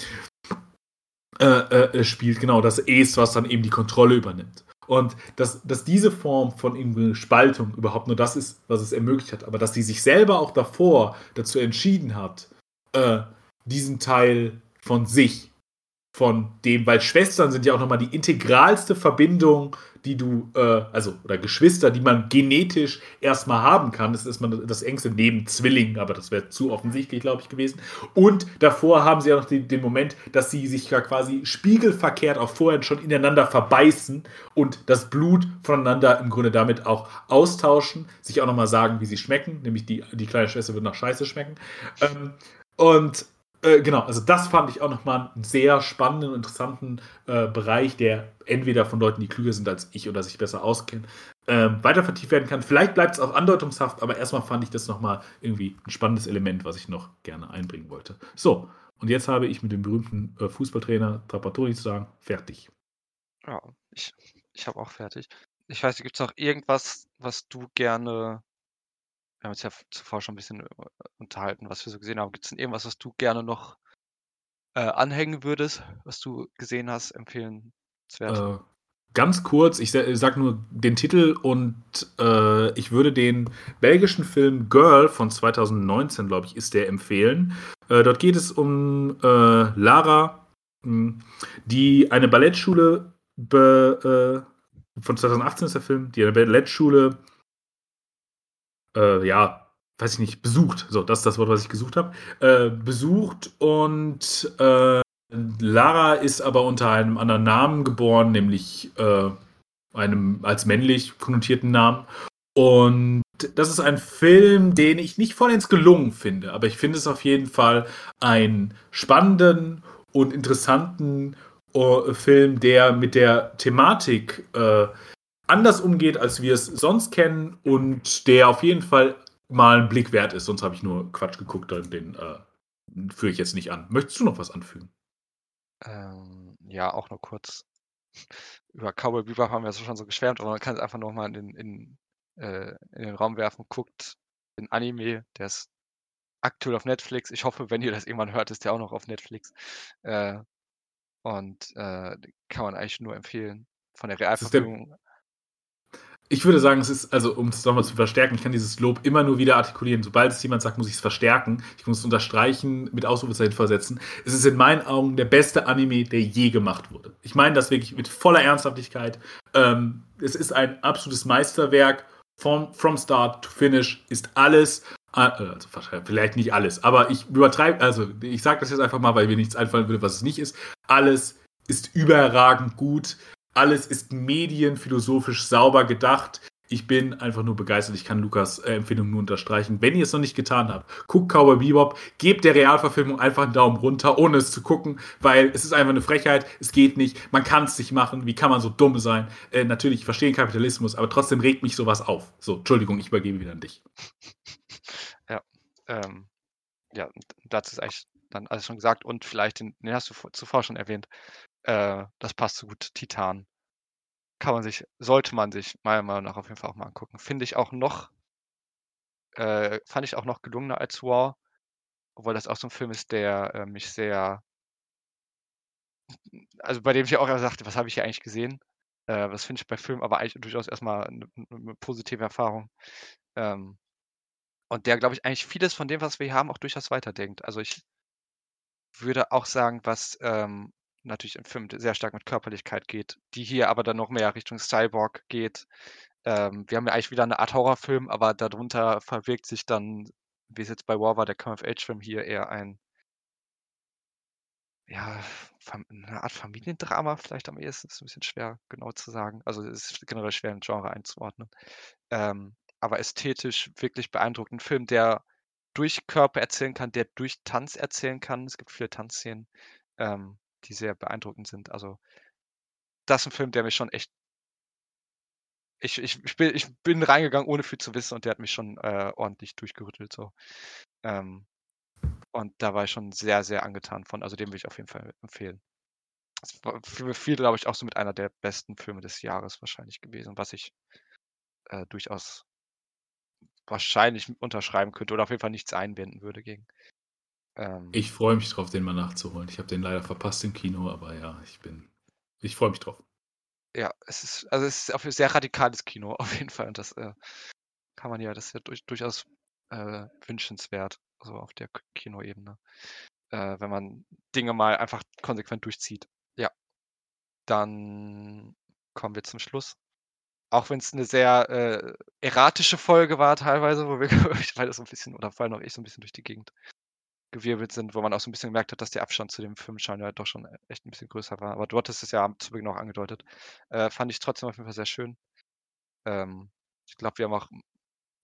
A: äh, äh, spielt, genau, das Es, was dann eben die Kontrolle übernimmt. Und dass, dass diese Form von Spaltung überhaupt nur das ist, was es ermöglicht hat, aber dass sie sich selber auch davor dazu entschieden hat, äh, diesen Teil von sich, von dem, weil Schwestern sind ja auch nochmal die integralste Verbindung die du, äh, also, oder Geschwister, die man genetisch erstmal haben kann. Das ist man das engste neben Zwillingen, aber das wäre zu offensichtlich, glaube ich, gewesen. Und davor haben sie ja noch den, den Moment, dass sie sich ja quasi spiegelverkehrt auch vorher schon ineinander verbeißen und das Blut voneinander im Grunde damit auch austauschen, sich auch nochmal sagen, wie sie schmecken, nämlich die, die kleine Schwester wird nach Scheiße schmecken. Ähm, und äh, genau, also das fand ich auch nochmal einen sehr spannenden interessanten äh, Bereich, der entweder von Leuten, die klüger sind als ich oder sich besser auskennen, ähm, weiter vertieft werden kann. Vielleicht bleibt es auch andeutungshaft, aber erstmal fand ich das nochmal irgendwie ein spannendes Element, was ich noch gerne einbringen wollte. So, und jetzt habe ich mit dem berühmten äh, Fußballtrainer Trapattoni zu sagen, fertig.
B: Ja, ich, ich habe auch fertig. Ich weiß gibt es noch irgendwas, was du gerne wir haben uns ja zuvor schon ein bisschen äh, unterhalten, was wir so gesehen haben. Gibt es denn irgendwas, was du gerne noch äh, anhängen würdest, was du gesehen hast, empfehlenswert?
A: Äh, ganz kurz, ich sag nur den Titel und äh, ich würde den belgischen Film Girl von 2019, glaube ich, ist der empfehlen. Äh, dort geht es um äh, Lara, hm, die eine Ballettschule be, von 2018 ist der Film, die eine Ballettschule äh, ja, weiß ich nicht, besucht. So, das ist das Wort, was ich gesucht habe. Äh, besucht und äh, Lara ist aber unter einem anderen Namen geboren, nämlich äh, einem als männlich konnotierten Namen. Und das ist ein Film, den ich nicht vollends gelungen finde, aber ich finde es auf jeden Fall einen spannenden und interessanten uh, Film, der mit der Thematik äh, anders umgeht, als wir es sonst kennen und der auf jeden Fall mal einen Blick wert ist. Sonst habe ich nur Quatsch geguckt den äh, führe ich jetzt nicht an. Möchtest du noch was anfügen?
B: Ähm, ja, auch nur kurz. Über Cowboy Bebop haben wir es schon so geschwärmt, aber man kann es einfach nochmal in, in, äh, in den Raum werfen. Guckt den Anime, der ist aktuell auf Netflix. Ich hoffe, wenn ihr das irgendwann hört, ist der auch noch auf Netflix. Äh, und äh, kann man eigentlich nur empfehlen. Von der Realverfilmung
A: ich würde sagen, es ist, also um es nochmal zu verstärken, ich kann dieses Lob immer nur wieder artikulieren. Sobald es jemand sagt, muss ich es verstärken. Ich muss es unterstreichen, mit Ausrufezeichen versetzen. Es ist in meinen Augen der beste Anime, der je gemacht wurde. Ich meine das wirklich mit voller Ernsthaftigkeit. Ähm, es ist ein absolutes Meisterwerk. From, from Start to Finish ist alles. Äh, also vielleicht nicht alles, aber ich übertreibe, also ich sage das jetzt einfach mal, weil mir nichts einfallen würde, was es nicht ist. Alles ist überragend gut. Alles ist medienphilosophisch sauber gedacht. Ich bin einfach nur begeistert. Ich kann Lukas äh, Empfehlung nur unterstreichen. Wenn ihr es noch nicht getan habt, guckt Cowboy Bebop, gebt der Realverfilmung einfach einen Daumen runter, ohne es zu gucken, weil es ist einfach eine Frechheit. Es geht nicht. Man kann es nicht machen. Wie kann man so dumm sein? Äh, natürlich, ich verstehe Kapitalismus, aber trotzdem regt mich sowas auf. So, Entschuldigung, ich übergebe wieder an dich.
B: Ja, ähm, ja, dazu ist eigentlich dann alles schon gesagt und vielleicht den, den hast du zuvor schon erwähnt, äh, das passt so gut. Titan. Kann man sich, sollte man sich meiner Meinung nach auf jeden Fall auch mal angucken. Finde ich auch noch, äh, fand ich auch noch gelungener als War, obwohl das auch so ein Film ist, der äh, mich sehr, also bei dem ich auch sagte, was habe ich hier eigentlich gesehen? Äh, das finde ich bei Filmen aber eigentlich durchaus erstmal eine, eine positive Erfahrung. Ähm, und der, glaube ich, eigentlich vieles von dem, was wir hier haben, auch durchaus weiterdenkt. Also ich würde auch sagen, was ähm, natürlich im Film sehr stark mit Körperlichkeit geht, die hier aber dann noch mehr Richtung Cyborg geht. Ähm, wir haben ja eigentlich wieder eine Art Horrorfilm, aber darunter verwirkt sich dann, wie es jetzt bei War war, der Come-of-Age-Film hier eher ein, ja, eine Art Familiendrama vielleicht am ehesten. Ist ein bisschen schwer genau zu sagen. Also es ist generell schwer, ein Genre einzuordnen. Ähm, aber ästhetisch wirklich beeindruckend. Ein Film, der durch Körper erzählen kann, der durch Tanz erzählen kann. Es gibt viele Tanzszenen. Ähm, die sehr beeindruckend sind. Also, das ist ein Film, der mich schon echt ich ich ich bin ich bin reingegangen, ohne viel zu wissen und der hat mich schon, äh, ordentlich durchgerüttelt so. Ähm, und da war ich schon sehr, sehr angetan von. Also, den würde ich auf jeden Fall empfehlen. Es war für viele, glaube ich, auch so mit einer der besten Filme des Jahres wahrscheinlich gewesen, was ich, äh, durchaus wahrscheinlich unterschreiben könnte oder auf jeden Fall nichts einwenden würde gegen.
A: Ähm, ich freue mich drauf, den mal nachzuholen. Ich habe den leider verpasst im Kino, aber ja, ich bin. Ich freue mich drauf.
B: Ja, es ist, also es ist auf ein sehr radikales Kino, auf jeden Fall. Und das äh, kann man ja, das ist ja durch, durchaus äh, wünschenswert, so auf der Kinoebene. Äh, wenn man Dinge mal einfach konsequent durchzieht. Ja. Dann kommen wir zum Schluss. Auch wenn es eine sehr äh, erratische Folge war, teilweise, wo wir, weil das so ein bisschen, oder vor allem auch ich so ein bisschen durch die Gegend gewirbelt sind, wo man auch so ein bisschen gemerkt hat, dass der Abstand zu dem Film scheinbar doch schon echt ein bisschen größer war. Aber du hattest es ja zu Beginn auch angedeutet. Äh, fand ich trotzdem auf jeden Fall sehr schön. Ähm, ich glaube, wir haben auch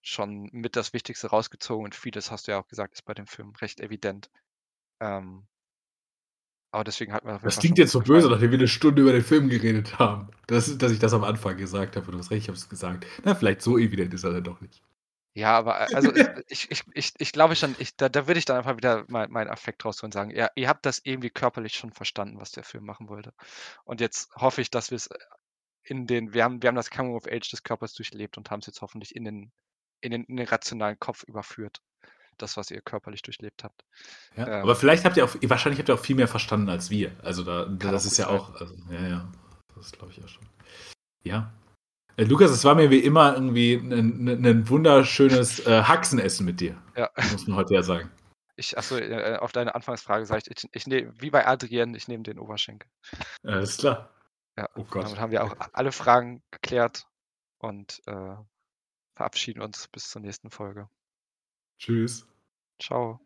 B: schon mit das Wichtigste rausgezogen und vieles, hast du ja auch gesagt, ist bei dem Film recht evident. Ähm, aber deswegen hat man.
A: Das klingt jetzt so böse, nachdem wir eine Stunde über den Film geredet haben. Das, dass ich das am Anfang gesagt habe. Du hast recht, ich habe es gesagt. Na, vielleicht so evident ist er dann doch nicht.
B: Ja, aber also ich, ich, ich, ich glaube schon, ich, da, da würde ich dann einfach wieder meinen mein Affekt rausholen und sagen, ja, ihr habt das irgendwie körperlich schon verstanden, was der Film machen wollte. Und jetzt hoffe ich, dass wir es äh, in den, wir haben, wir haben das Coming of Age des Körpers durchlebt und haben es jetzt hoffentlich in den, in den, in den rationalen Kopf überführt. Das, was ihr körperlich durchlebt habt.
A: Ja, ähm, aber vielleicht habt ihr auch, wahrscheinlich habt ihr auch viel mehr verstanden als wir. Also da, das ist ja sein. auch, also, ja, ja. das glaube ich auch schon. Ja. Äh, Lukas, es war mir wie immer irgendwie ein, ein wunderschönes äh, Haxenessen mit dir.
B: Ja.
A: Muss man heute ja sagen.
B: Ich, achso, äh, auf deine Anfangsfrage sage ich, ich, ich nehme, wie bei Adrien, ich nehme den Oberschenkel.
A: Alles klar.
B: Ja,
A: Oh Gott.
B: damit haben wir auch alle Fragen geklärt und äh, verabschieden uns bis zur nächsten Folge.
A: Tschüss.
B: Ciao.